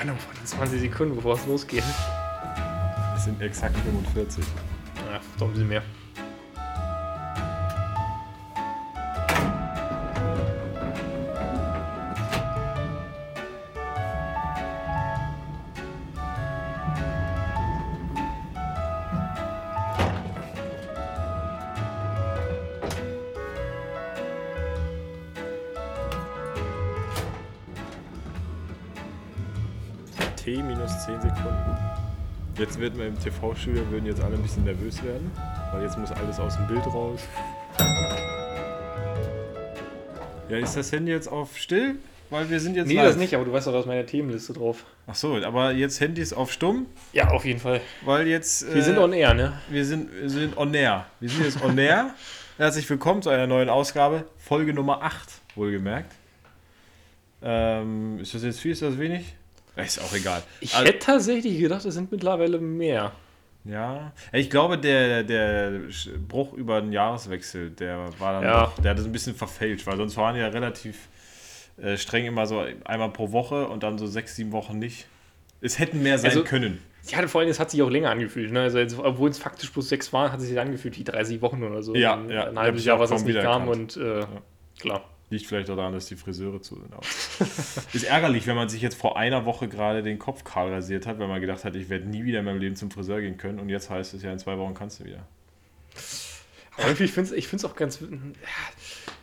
Spannung von 20 Sekunden, bevor es losgeht. Es sind exakt 45. Ja, doch ein bisschen mehr. Wird man im TV-Studio würden jetzt alle ein bisschen nervös werden, weil jetzt muss alles aus dem Bild raus. Ja, ist das Handy jetzt auf still? Weil wir sind jetzt Nee, live. das nicht, aber du weißt doch, da ist meine Themenliste drauf. Ach so, aber jetzt Handy ist auf stumm, Ja, auf jeden Fall. weil jetzt Wir sind on air, ne? wir sind wir sind on air. Wir sind jetzt on air. Herzlich willkommen zu einer neuen Ausgabe, Folge Nummer 8, wohlgemerkt. Ähm, ist das jetzt viel, ist das wenig? Ist auch egal. Ich Also- hätte tatsächlich gedacht, es sind mittlerweile mehr. Ja, ich glaube, der, der Bruch über den Jahreswechsel, der war dann Ja. doch, der hat das ein bisschen verfälscht, weil sonst waren ja relativ äh, streng immer so einmal pro Woche und dann so sechs, sieben Wochen nicht. Es hätten mehr sein Also- können. Ja, vor allem, es hat sich auch länger angefühlt. Ne? Also, jetzt, obwohl es faktisch bloß sechs waren, hat es sich angefühlt wie 30 Wochen oder so. Ja, ein, ja. Ein halbes Jahr, was es nicht kam und äh, klar. Liegt vielleicht auch daran, dass die Friseure zu sind. Ist ärgerlich, wenn man sich jetzt vor einer Woche gerade den Kopf kahl rasiert hat, weil man gedacht hat, ich werde nie wieder in meinem Leben zum Friseur gehen können und jetzt heißt es ja, in zwei Wochen kannst du wieder. Aber ich finde es ich auch ganz,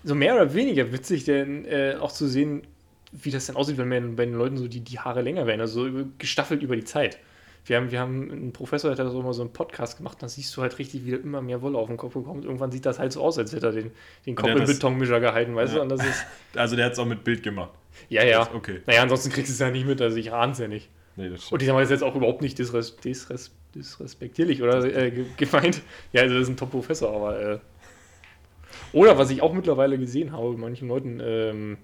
so mehr oder weniger witzig, denn äh, auch zu sehen, wie das dann aussieht, wenn man bei den Leuten so die, die Haare länger werden, also gestaffelt über die Zeit. Wir haben, wir haben einen Professor, der hat so mal so einen Podcast gemacht, da siehst du halt richtig, wie immer mehr Wolle auf den Kopf bekommt. Irgendwann sieht das halt so aus, als hätte er den, den Kopf im das- Betonmischer gehalten, weißt Ja. du? Und das ist, Also der hat es auch mit Bild gemacht. ja, ja. Okay. Naja, ansonsten kriegst du es ja nicht mit, also ich ahne es ja nicht. Nee, das Und ich sag mal, das ist jetzt auch überhaupt nicht disres, disres, disrespektierlich oder äh, ge- gemeint. Ja, also das ist ein Top-Professor, aber. Äh, oder was ich auch mittlerweile gesehen habe bei manchen Leuten, ähm,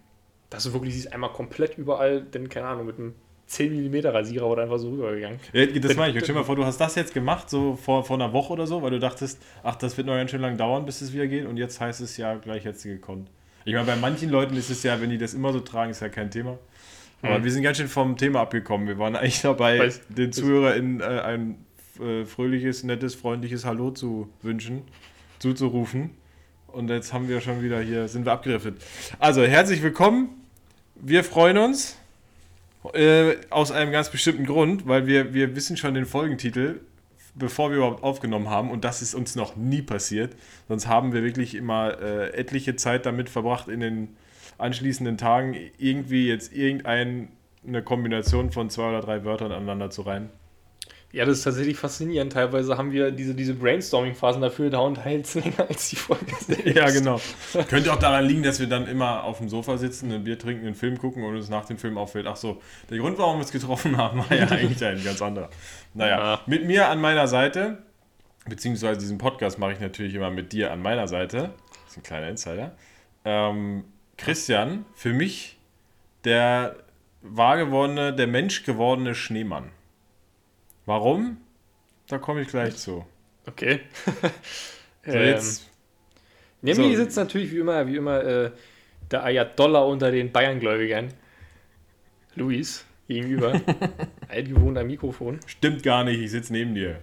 dass du wirklich siehst, einmal komplett überall, denn keine Ahnung, mit einem 10 mm Rasierer oder einfach so rübergegangen. Ja, das meine ich. Stell dir mal vor, du hast das jetzt gemacht, so vor, vor einer Woche oder so, weil du dachtest, ach, das wird noch ganz schön lang dauern, bis es wieder geht. Und jetzt heißt es ja, gleich jetzt gekonnt. Ich meine, bei manchen Leuten ist es ja, wenn die das immer so tragen, ist ja kein Thema. Aber Hm. wir sind ganz schön vom Thema abgekommen. Wir waren eigentlich dabei, Weiß- den ZuhörerInnen äh, ein äh, fröhliches, nettes, freundliches Hallo zu wünschen, zuzurufen. Und jetzt haben wir schon wieder hier, sind wir abgedriftet. Also, herzlich willkommen. Wir freuen uns. Äh, aus einem ganz bestimmten Grund, weil wir, wir wissen schon den Folgentitel, bevor wir überhaupt aufgenommen haben. Und das ist uns noch nie passiert. Sonst haben wir wirklich immer äh, etliche Zeit damit verbracht, in den anschließenden Tagen irgendwie jetzt irgendeine Kombination von zwei oder drei Wörtern aneinander zu reihen. Ja, das ist tatsächlich faszinierend. Teilweise haben wir diese, diese Brainstorming-Phasen dafür, dauern teils länger als die Folge selbst. Ja, genau. Könnte auch daran liegen, dass wir dann immer auf dem Sofa sitzen, ein Bier trinken, einen Film gucken und uns nach dem Film auffällt, ach so, der Grund, warum wir uns getroffen haben, war ja eigentlich ein ganz anderer. Naja, Ja. mit mir an meiner Seite, beziehungsweise diesen Podcast mache ich natürlich immer mit dir an meiner Seite, das ist ein kleiner Insider, ähm, Christian, für mich der wahrgewordene, der menschgewordene Schneemann. Warum? Da komme ich gleich zu. Okay. So, Ähm, jetzt, Neben So. mir sitzt natürlich wie immer, wie immer äh, der Ayatollah unter den Bayern-Gläubigern. Luis gegenüber. Altgewohnt am Mikrofon. stimmt gar nicht, ich sitze neben dir.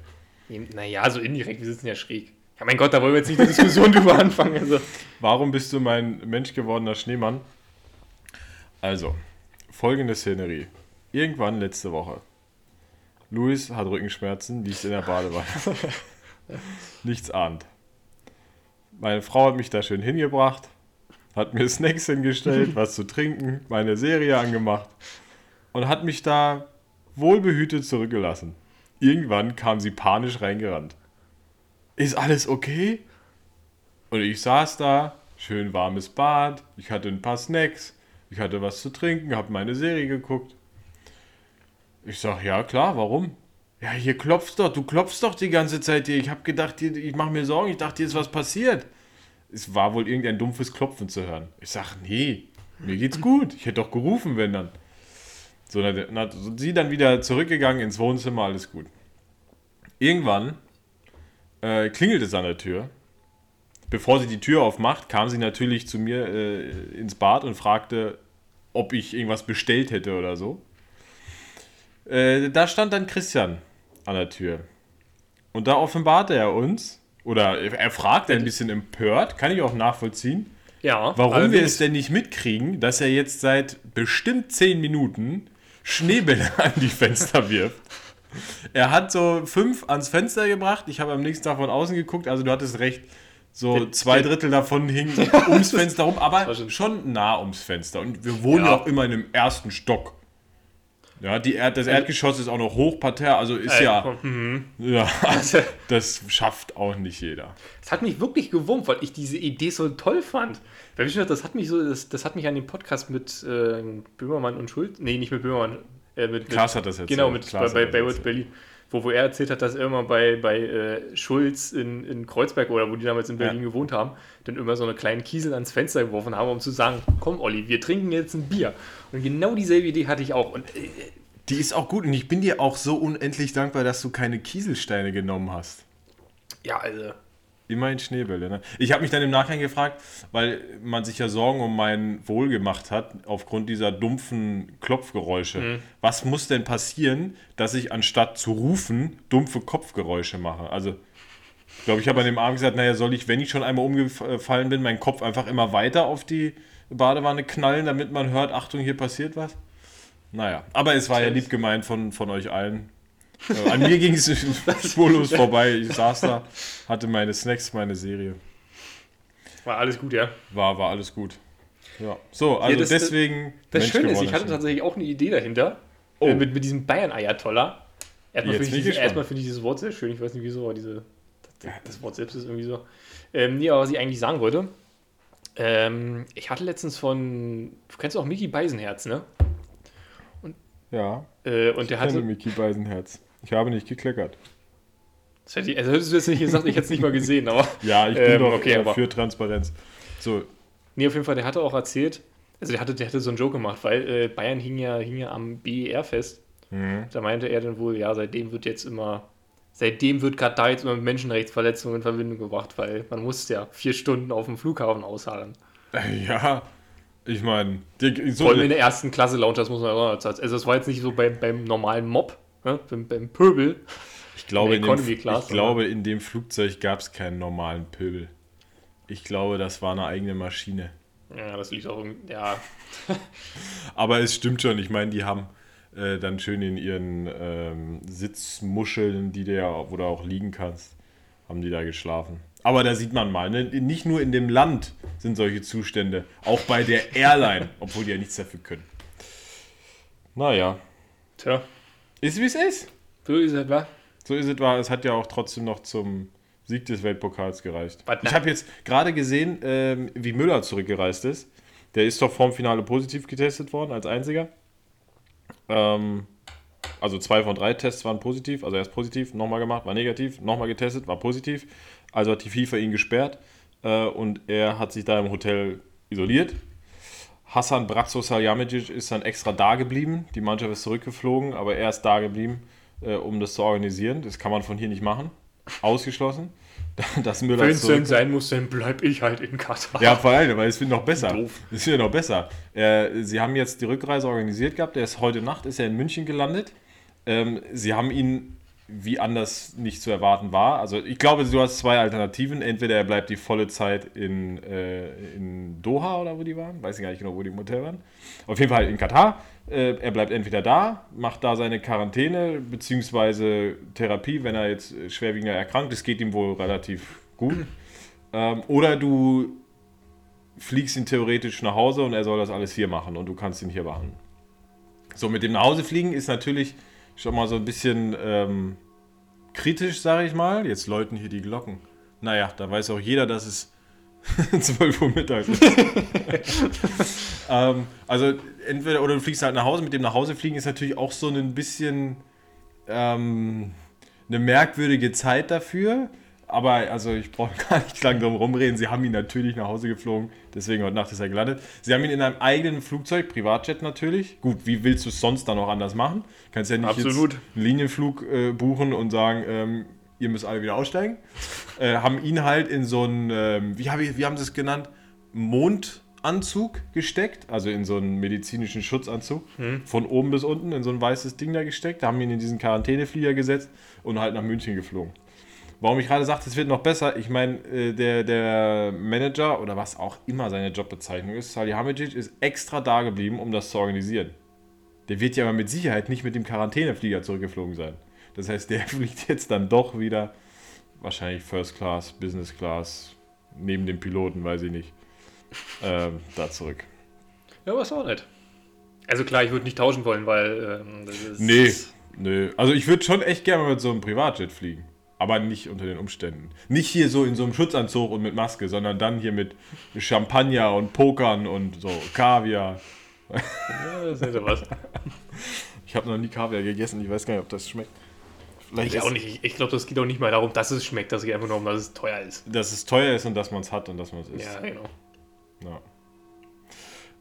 Naja, so indirekt, wir sitzen ja schräg. Ja, mein Gott, da wollen wir jetzt nicht eine Diskussion drüber anfangen. Also. Warum bist du mein menschgewordener Schneemann? Also, folgende Szenerie. Irgendwann letzte Woche. Luis hat Rückenschmerzen, liegt in der Badewanne. Nichts ahnt. Meine Frau hat mich da schön hingebracht, hat mir Snacks hingestellt, was zu trinken, meine Serie angemacht und hat mich da wohlbehütet zurückgelassen. Irgendwann kam sie panisch reingerannt. Ist alles okay? Und ich saß da, schön warmes Bad, ich hatte ein paar Snacks, ich hatte was zu trinken, habe meine Serie geguckt. Ich sag, ja klar, warum? Ja, hier klopfst doch, du klopfst doch die ganze Zeit hier. Ich habe gedacht, ich mache mir Sorgen, ich dachte, hier ist was passiert. Es war wohl irgendein dumpfes Klopfen zu hören. Ich sag, nee, mir geht's gut. Ich hätte doch gerufen, wenn dann. So, dann dann hat sie dann wieder zurückgegangen ins Wohnzimmer, alles gut. Irgendwann äh, klingelt es an der Tür bevor sie die Tür aufmacht, kam sie natürlich zu mir äh, ins Bad und fragte, ob ich irgendwas bestellt hätte oder so. Äh, da stand dann Christian an der Tür. Und da offenbarte er uns, oder er fragt ein bisschen empört, kann ich auch nachvollziehen, Ja. warum wir es denn nicht mitkriegen, dass er jetzt seit bestimmt 10 Minuten Schneebälle an die Fenster wirft. Er hat so fünf ans Fenster gebracht. Ich habe am nächsten Tag von außen geguckt. Also du hattest recht. So zwei Drittel davon hingen ums Fenster rum, aber schon- nah ums Fenster. Und wir wohnen ja Ja. auch immer in einem ersten Stock. Ja, die Erd das Erdgeschoss ist auch noch Hochparterre, also ist Äh, ja, mhm. ja, Also, das schafft auch nicht jeder. Das hat mich wirklich gewurmt, weil ich diese Idee so toll fand. Weil das hat mich so, das, das hat mich an den Podcast mit äh, Böhmermann und Schulz, nee, nicht mit Böhmermann, äh, mit, Klaas hat das erzählt. Genau, mit Klaas bei, bei Baywatch. Berlin, wo, wo er erzählt hat, dass er immer bei, bei äh, Schulz in, in Kreuzberg oder wo die damals in Berlin Ja. gewohnt haben, dann immer so eine kleine Kiesel ans Fenster geworfen haben, um zu sagen, komm Olli, wir trinken jetzt ein Bier. Und genau dieselbe Idee hatte ich auch. Und äh, Die ist auch gut und ich bin dir auch so unendlich dankbar, dass du keine Kieselsteine genommen hast. ja, also, Immerhin Schneebälle. Ne? Ich habe mich dann im Nachgang gefragt, weil man sich ja Sorgen um mein Wohl gemacht hat, aufgrund dieser dumpfen Klopfgeräusche. Was muss denn passieren, dass ich anstatt zu rufen, dumpfe Kopfgeräusche mache? Also, ich glaube, ich habe an dem Abend gesagt, naja, soll ich, wenn ich schon einmal umgefallen bin, meinen Kopf einfach immer weiter auf die Badewanne knallen, damit man hört, Achtung, hier passiert was? Naja, aber es war ja lieb gemeint von, von euch allen. Äh, an mir ging es spurlos vorbei. Ich saß da, hatte meine Snacks, meine Serie. war alles gut, ja. War, war alles gut. Ja. So, also das- deswegen. Das Mensch Schöne ist, ich hatte tatsächlich auch eine Idee dahinter. Oh. Äh, mit, mit diesem Bayern-Ayatollah. Erstmal Jetzt finde ich, erstmal finde ich dieses Wort sehr schön. Ich weiß nicht wieso, aber diese, das, Wort selbst ist irgendwie so. Ähm, nee, aber was ich eigentlich sagen wollte. Ähm, ich hatte letztens von. Du kennst auch Mickey Beisenherz, ne? Ja, Äh, und der ich kenne hatte. Mickey Beisenherz. Ich habe nicht gekleckert. Das hätte ich, also hättest du jetzt nicht gesagt, ich hätte es nicht mal gesehen, aber. Ja, ich bin Ähm, doch okay, äh, für Transparenz. So, Nee, auf jeden Fall, der hatte auch erzählt. Also der hatte, der hatte so einen Joke gemacht, weil äh, Bayern hing ja, hing ja am BER fest. mhm. Da meinte er dann wohl, ja, seitdem wird jetzt immer, seitdem wird Katar jetzt immer mit Menschenrechtsverletzungen in Verbindung gebracht, weil man muss ja vier Stunden auf dem Flughafen ausharren. Äh, ja, ich meine, so, Vor allem in der ersten Klasse Lounge, das muss man auch sagen. Also es war jetzt nicht so beim, beim normalen Mob, ne? beim, beim Pöbel. ich, glaube, in in dem, ich glaube, in dem Flugzeug gab es keinen normalen Pöbel. Ich glaube, das war eine eigene Maschine. Ja, das liegt auch irgendwie, ja, Aber es stimmt schon, ich meine, die haben äh, dann schön in ihren ähm, Sitzmuscheln, die ja, wo du auch liegen kannst, haben die da geschlafen. Aber da sieht man mal, ne? nicht nur in dem Land sind solche Zustände, auch bei der Airline, obwohl die ja nichts dafür können. Naja, tja, ist wie es ist. so ist es, wa? So ist es wahr, es hat ja auch trotzdem noch zum Sieg des Weltpokals gereicht. Was Ich habe jetzt gerade gesehen, ähm, wie Müller zurückgereist ist. Der ist doch vorm Finale positiv getestet worden, als einziger. Ähm, also zwei von drei Tests waren positiv. Also erst positiv, nochmal gemacht, war negativ, nochmal getestet, war positiv. Also hat die FIFA ihn gesperrt äh, und er hat sich da im Hotel isoliert. Hassan Bratzo Saljamicic ist dann extra da geblieben. Die Mannschaft ist zurückgeflogen, aber er ist da geblieben, äh, um das zu organisieren. Das kann man von hier nicht machen. Ausgeschlossen. Dass Müller Wenn es denn sein muss, dann bleib ich halt in Katar. ja, vor allem, weil es wird noch besser. Doof. Es wird noch besser. Äh, sie haben jetzt die Rückreise organisiert gehabt. Der ist heute Nacht ist er in München gelandet. Ähm, sie haben ihn, wie anders nicht zu erwarten war. Also ich glaube, du hast zwei Alternativen. Entweder er bleibt die volle Zeit in, äh, in Doha oder wo die waren. Weiß ich gar nicht genau, wo die im Hotel waren. Auf jeden Fall in Katar. Äh, er bleibt entweder da, macht da seine Quarantäne beziehungsweise Therapie, wenn er jetzt schwerwiegender erkrankt ist, geht ihm wohl relativ gut. Ähm, oder du fliegst ihn theoretisch nach Hause und er soll das alles hier machen und du kannst ihn hier behandeln. So, mit dem nach Hause fliegen ist natürlich schon mal so ein bisschen ähm, kritisch, sage ich mal. Jetzt läuten hier die Glocken. Naja, da weiß auch jeder, dass es 12 Uhr mittags ist. ähm, also entweder oder du fliegst halt nach Hause. Mit dem nach Hause fliegen ist natürlich auch so ein bisschen ähm, eine merkwürdige Zeit dafür. Aber also ich brauche gar nicht lange drum rumreden. Sie haben ihn natürlich nach Hause geflogen. Deswegen heute Nacht ist er gelandet. Sie haben ihn in einem eigenen Flugzeug, Privatjet natürlich. Gut, wie willst du es sonst dann noch anders machen? Kannst ja nicht Absolut. jetzt einen Linienflug äh, buchen und sagen, ähm, ihr müsst alle wieder aussteigen. Äh, haben ihn halt in so ein, ähm, wie, hab ich, wie haben sie es genannt? Schutzanzug gesteckt, also in so einen medizinischen Schutzanzug, von oben bis unten in so ein weißes Ding da gesteckt, haben ihn in diesen Quarantäneflieger gesetzt und halt nach München geflogen. Warum ich gerade sagte, es wird noch besser, ich meine, äh, der, der Manager oder was auch immer seine Jobbezeichnung ist, Salihamidzic, ist extra da geblieben, um das zu organisieren. Der wird ja aber mit Sicherheit nicht mit dem Quarantäneflieger zurückgeflogen sein. Das heißt, der fliegt jetzt dann doch wieder, wahrscheinlich First Class, Business Class, neben dem Piloten, weiß ich nicht, ähm, da zurück. Ja, aber ist auch nett. Also klar, ich würde nicht tauschen wollen, weil ähm, das ist. Nee, nee. Also ich würde schon echt gerne mit so einem Privatjet fliegen. Aber nicht unter den Umständen. Nicht hier so in so einem Schutzanzug und mit Maske, sondern dann hier mit Champagner und Pokern und so Kaviar. Ja, das ist ja was. Ich habe noch nie Kaviar gegessen, ich weiß gar nicht, ob das schmeckt. Vielleicht Ich auch nicht. Ich, ich glaube, das geht auch nicht mal darum, dass es schmeckt, das geht einfach nur um, dass es teuer ist. Dass es teuer ist und dass man es hat und dass man es isst. Ja, genau.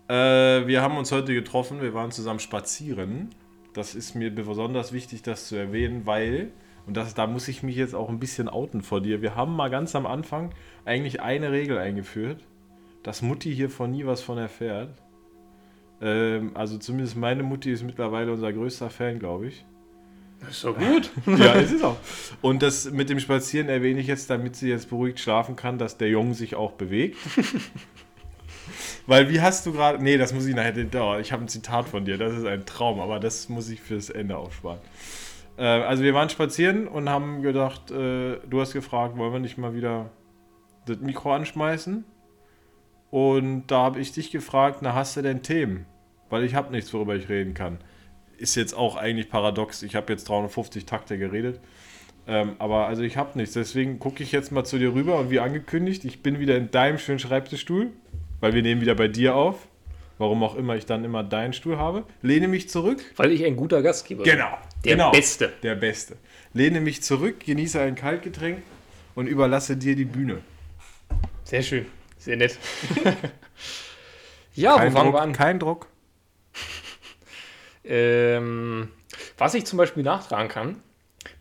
Ja. Äh, wir haben uns heute getroffen, wir waren zusammen spazieren. Das ist mir besonders wichtig, das zu erwähnen, weil, und das, da muss ich mich jetzt auch ein bisschen outen vor dir, wir haben mal ganz am Anfang eigentlich eine Regel eingeführt, dass Mutti hier von nie was von erfährt. Ähm, also zumindest meine Mutti ist mittlerweile unser größter Fan, glaube ich. Das ist doch gut. Ja, es ist auch. Und das mit dem Spazieren erwähne ich jetzt, damit sie jetzt beruhigt schlafen kann, dass der Junge sich auch bewegt. Weil wie hast du gerade. Nee, das muss ich nachher. Oh, ich habe ein Zitat von dir, das ist ein Traum, aber das muss ich fürs Ende aufsparen. Äh, also wir waren spazieren und haben gedacht, äh, du hast gefragt, wollen wir nicht mal wieder das Mikro anschmeißen? Und da habe ich dich gefragt, na hast du denn Themen? Weil ich habe nichts, worüber ich reden kann ist jetzt auch eigentlich paradox. Ich habe jetzt 350 Takte geredet. Ähm, aber also ich habe nichts. Deswegen gucke ich jetzt mal zu dir rüber und wie angekündigt, ich bin wieder in deinem schönen Schreibtischstuhl, weil wir nehmen wieder bei dir auf. Warum auch immer ich dann immer deinen Stuhl habe. Lehne mich zurück. Weil ich ein guter Gastgeber bin. Genau. Der genau. Beste. Der Beste. Lehne mich zurück, genieße ein Kaltgetränk und überlasse dir die Bühne. Sehr schön. Sehr nett. ja, Kein wo fangen Druck, wir an? kein Druck. Ähm, was ich zum Beispiel nachtragen kann,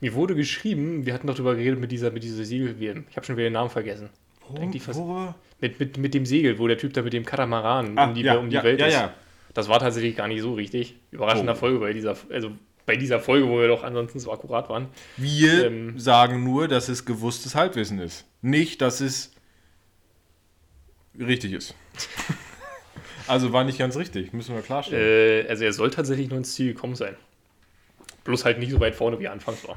mir wurde geschrieben, wir hatten doch darüber geredet mit dieser, mit dieser Segel, ich habe schon wieder den Namen vergessen. Eigentlich fast- Worüber? Mit, mit, mit dem Segel, wo der Typ da mit dem Katamaran Ah, um die, ja, um die ja, Welt ja, ist. ja. Das war tatsächlich gar nicht so richtig. Überraschender Oh. Folge bei dieser, also bei dieser Folge, wo wir doch ansonsten so akkurat waren. Wir Ähm, sagen nur, dass es gewusstes Halbwissen ist. Nicht, dass es richtig ist. also war nicht ganz richtig, müssen wir klarstellen. Äh, also er soll tatsächlich nur ins Ziel gekommen sein. Bloß halt nicht so weit vorne, wie er anfangs war.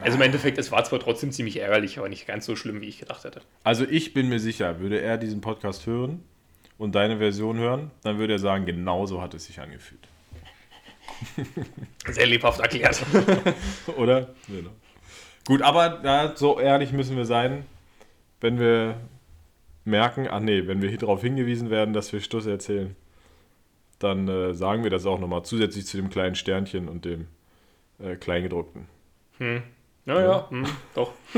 Also im Endeffekt, es war zwar trotzdem ziemlich ärgerlich, aber nicht ganz so schlimm, wie ich gedacht hätte. Also ich bin mir sicher, würde er diesen Podcast hören und deine Version hören, dann würde er sagen, genau so hat es sich angefühlt. Sehr lebhaft erklärt. Oder? Genau. Gut, aber ja, so ehrlich müssen wir sein, wenn wir merken, ach nee, wenn wir hier darauf hingewiesen werden, dass wir Stuss erzählen, dann äh, sagen wir das auch nochmal zusätzlich zu dem kleinen Sternchen und dem äh, Kleingedruckten. Hm. Naja, hm, doch.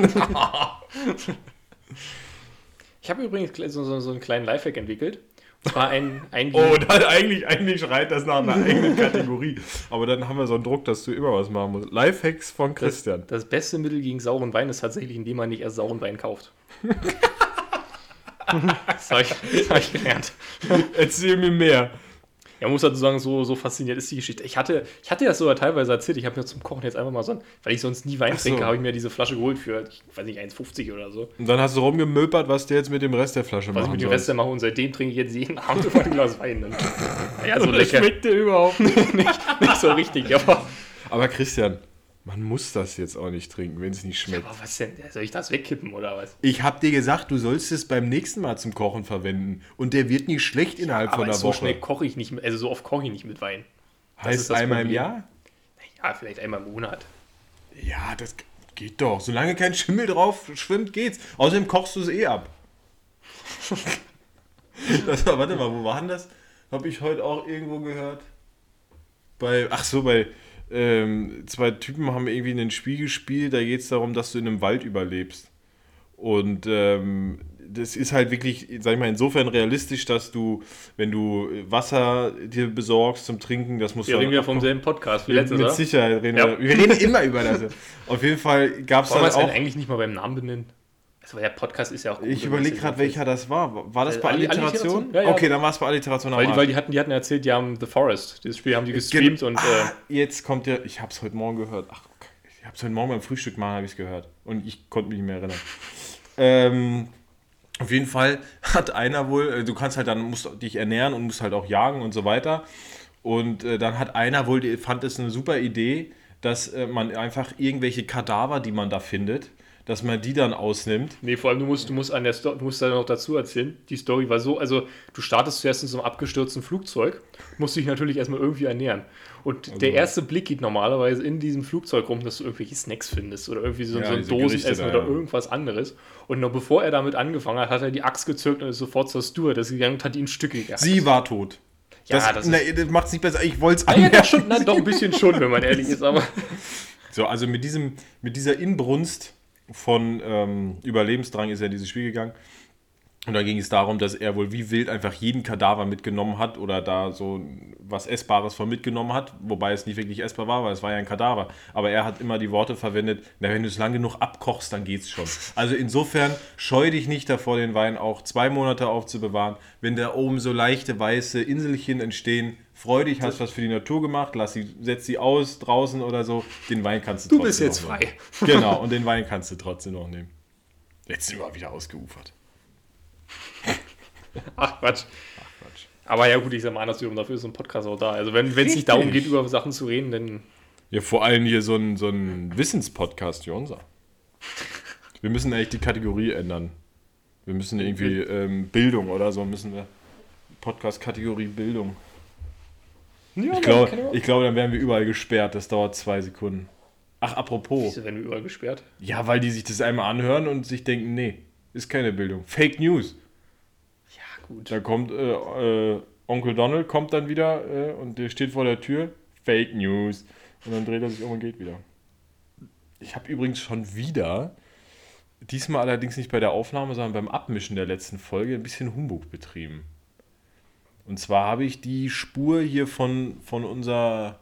ich habe übrigens so, so, so einen kleinen Lifehack entwickelt. Und zwar ein, ein Oh, dann eigentlich, eigentlich schreit das nach einer eigenen Kategorie. Aber dann haben wir so einen Druck, dass du immer was machen musst. Lifehacks von Christian. Das beste Mittel gegen sauren Wein ist tatsächlich, indem man nicht erst sauren Wein kauft. das habe ich, das hab ich gelernt. Erzähl mir mehr. Ja, muss dazu sagen, so, so fasziniert ist die Geschichte. Ich hatte, ich hatte das sogar teilweise erzählt. Ich habe mir zum Kochen jetzt einfach mal so, weil ich sonst nie Wein Ach so. trinke, habe ich mir diese Flasche geholt für, ich weiß nicht, 1,50 oder so. Und dann hast du rumgemöpert, was du jetzt mit dem Rest der Flasche Was ich mit dem. Rest mache und seitdem trinke ich jetzt jeden Abend immer ein Glas Wein. Dann. Ja, so Das lecker. schmeckt dir überhaupt nicht. nicht, nicht so richtig, aber, Aber Christian, man muss das jetzt auch nicht trinken, wenn es nicht schmeckt. aber was denn? Soll ich das wegkippen oder was? Ich hab dir gesagt, du sollst es beim nächsten Mal zum Kochen verwenden. Und der wird nicht schlecht innerhalb von Aber einer so Woche. schnell koche ich nicht, also so oft koche ich nicht mit Wein. das heißt einmal im Problem. Jahr? Ja, vielleicht einmal im Monat. Ja, das geht doch. Solange kein Schimmel drauf schwimmt, geht's. Außerdem kochst du es eh ab. das war, warte mal, wo war denn das? Habe ich heute auch irgendwo gehört. Bei, ach so, bei ähm, zwei Typen haben irgendwie ein Spiel gespielt, da geht es darum, dass du in einem Wald überlebst. Und ähm, das ist halt wirklich, sag ich mal, insofern realistisch, dass du, wenn du Wasser dir besorgst zum Trinken, das musst Wir du reden ja vom selben Podcast wie letztes, mit oder? Sicherheit reden Ja. wir. Wir reden immer über das. Auf jeden Fall gab es Wollen wir dann es eigentlich nicht mal beim Namen benennen? Der Podcast ist ja auch gut. Ich überlege gerade, welcher das war. War das Äh, bei Alli- Alliteration? Ja, ja. Okay, dann war es bei Alliteration Weil die, weil die hatten, die hatten erzählt, die haben The Forest. Dieses Spiel haben die gestreamt Gen- und äh, ah, jetzt kommt ja, ich habe es heute Morgen gehört. Ach, ich habe es heute Morgen beim Frühstück machen, habe ich es gehört. Und ich konnte mich nicht mehr erinnern. Ähm, auf jeden Fall hat einer wohl, äh, du kannst halt dann, musst dich ernähren und musst halt auch jagen und so weiter. Und äh, dann hat einer wohl, die fand es eine super Idee, dass äh, man einfach irgendwelche Kadaver, die man da findet, dass man die dann ausnimmt. Nee, vor allem du musst, du musst an der Sto du musst da noch dazu erzählen. Die Story war so, also du startest zuerst in so einem abgestürzten Flugzeug, musst dich natürlich erstmal irgendwie ernähren. Und Also der erste Blick geht normalerweise in diesem Flugzeug rum, dass du irgendwelche Snacks findest oder irgendwie so, Ja, so ein Dosenessen oder ja. irgendwas anderes. Und noch bevor er damit angefangen hat, hat er die Axt gezückt und ist sofort zur Stewardess gegangen und hat ihn Stücke gehackt. Sie war tot. Ja, das, das nee, das macht es nicht besser. Ich wollte es ja, doch, schon, na, doch ein bisschen schon, wenn man ehrlich ist, aber So, also mit, diesem, mit dieser Inbrunst von ähm, Überlebensdrang ist er in dieses Spiel gegangen. Und da ging es darum, dass er wohl wie wild einfach jeden Kadaver mitgenommen hat oder da so was Essbares von mitgenommen hat, wobei es nicht wirklich essbar war, weil es war ja ein Kadaver. Aber er hat immer die Worte verwendet, na, wenn du es lang genug abkochst, dann geht's schon. Also insofern scheu dich nicht davor, den Wein auch zwei Monate aufzubewahren. Wenn da oben so leichte weiße Inselchen entstehen, freu dich, hast was für die Natur gemacht, lass sie, setz sie aus draußen oder so, den Wein kannst du du bist trotzdem jetzt noch frei. nehmen. Genau, und den Wein kannst du trotzdem noch nehmen. Jetzt sind wir wieder ausgeufert. Ach Quatsch. Quatsch. Aber ja gut, ich sag mal andersrum, dafür ist so ein Podcast auch da. Also wenn es nicht darum geht, über Sachen zu reden, dann Ja, vor allem hier so ein, so ein Wissenspodcast wie unser. Wir müssen echt die Kategorie ändern. Wir müssen irgendwie ähm, Bildung oder so müssen wir. Podcast-Kategorie Bildung. Ja, Ich glaube, ich glaube, dann werden wir überall gesperrt. Das dauert zwei Sekunden. Ach, apropos. Wieso werden wir überall gesperrt? Ja, weil die sich das einmal anhören und sich denken, nee, ist keine Bildung. Fake News. Ja, gut. Da kommt äh, äh, Onkel Donald kommt dann wieder äh, und der steht vor der Tür. Fake News. Und dann dreht er sich um und geht wieder. Ich habe übrigens schon wieder, diesmal allerdings nicht bei der Aufnahme, sondern beim Abmischen der letzten Folge, ein bisschen Humbug betrieben. Und zwar habe ich die Spur hier von, von, unser,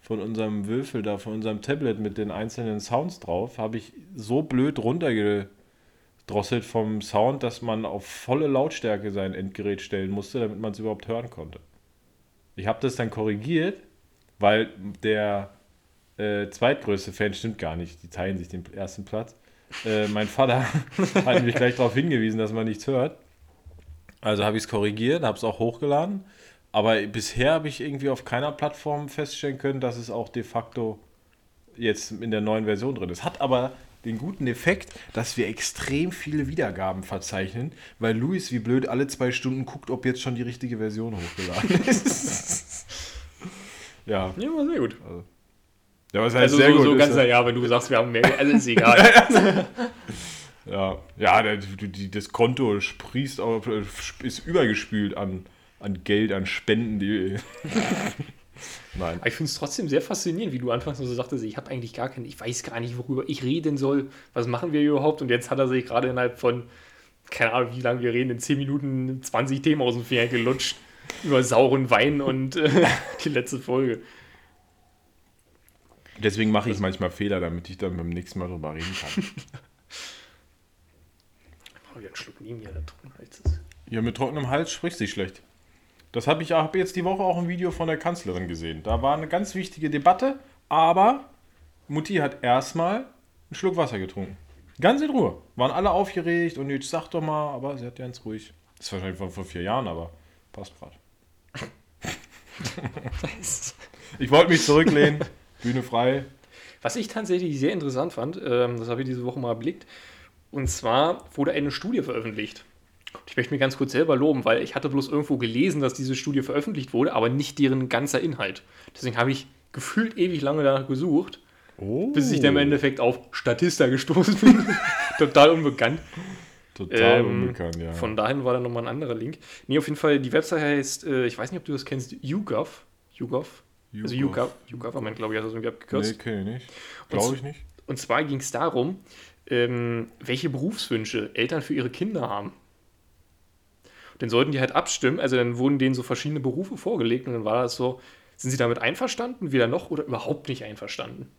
von unserem Würfel da, von unserem Tablet mit den einzelnen Sounds drauf, habe ich so blöd runtergedrosselt vom Sound, dass man auf volle Lautstärke sein Endgerät stellen musste, damit man es überhaupt hören konnte. Ich habe das dann korrigiert, weil der äh, zweitgrößte Fan stimmt gar nicht, die teilen sich den ersten Platz. Äh, mein Vater hat nämlich gleich darauf hingewiesen, dass man nichts hört. Also habe ich es korrigiert, habe es auch hochgeladen. Aber bisher habe ich irgendwie auf keiner Plattform feststellen können, dass es auch de facto jetzt in der neuen Version drin ist. Hat aber den guten Effekt, dass wir extrem viele Wiedergaben verzeichnen, weil Luis wie blöd alle zwei Stunden guckt, ob jetzt schon die richtige Version hochgeladen ist. ja. Ja, war sehr gut. Ja, was heißt Also sehr so, gut so ganz, ja. ja, wenn du sagst, wir haben mehr, also ist egal. Ja, ja der, die, das Konto sprießt auf, ist übergespült an, an Geld, an Spenden, die. Nein. Aber ich finde es trotzdem sehr faszinierend, wie du anfangs so sagtest, ich habe eigentlich gar keinen, ich weiß gar nicht, worüber ich reden soll. Was machen wir überhaupt? Und jetzt hat er sich gerade innerhalb von, keine Ahnung, wie lange wir reden, in 10 Minuten 20 Themen aus dem Finger gelutscht. Über sauren Wein und äh, die letzte Folge. Deswegen mache ich manchmal Fehler, damit ich dann beim nächsten Mal drüber reden kann. Oh, wieder einen Schluck hier, da drin. Ja, mit trockenem Hals spricht sich schlecht. Das habe ich hab jetzt die Woche auch ein Video von der Kanzlerin gesehen. Da war eine ganz wichtige Debatte, aber Mutti hat erstmal einen Schluck Wasser getrunken. Ganz in Ruhe. Waren alle aufgeregt und jetzt sag doch mal, aber sie hat ganz ruhig. Das ist wahrscheinlich von vor vier Jahren, aber passt gerade. Ich wollte mich zurücklehnen, Bühne frei. Was ich tatsächlich sehr interessant fand, ähm, das habe ich diese Woche mal erblickt, und zwar wurde eine Studie veröffentlicht. Ich möchte mich ganz kurz selber loben, weil ich hatte bloß irgendwo gelesen, dass diese Studie veröffentlicht wurde, aber nicht deren ganzer Inhalt. Deswegen habe ich gefühlt ewig lange danach gesucht, Oh, bis ich dann im Endeffekt auf Statista gestoßen bin. Total unbekannt. Total Ähm, unbekannt, ja. Von dahin war dann nochmal ein anderer Link. Nee, auf jeden Fall, die Website heißt, äh, ich weiß nicht, ob du das kennst, YouGov. YouGov. Also YouGov, YouGovernment, glaube ich, hat das irgendwie Nee, abgekürzt. kenne ich nicht. Glaube ich nicht. Und zwar ging es darum, ähm, welche Berufswünsche Eltern für ihre Kinder haben. Und dann sollten die halt abstimmen, also dann wurden denen so verschiedene Berufe vorgelegt und dann war das so, sind sie damit einverstanden, weder noch oder überhaupt nicht einverstanden?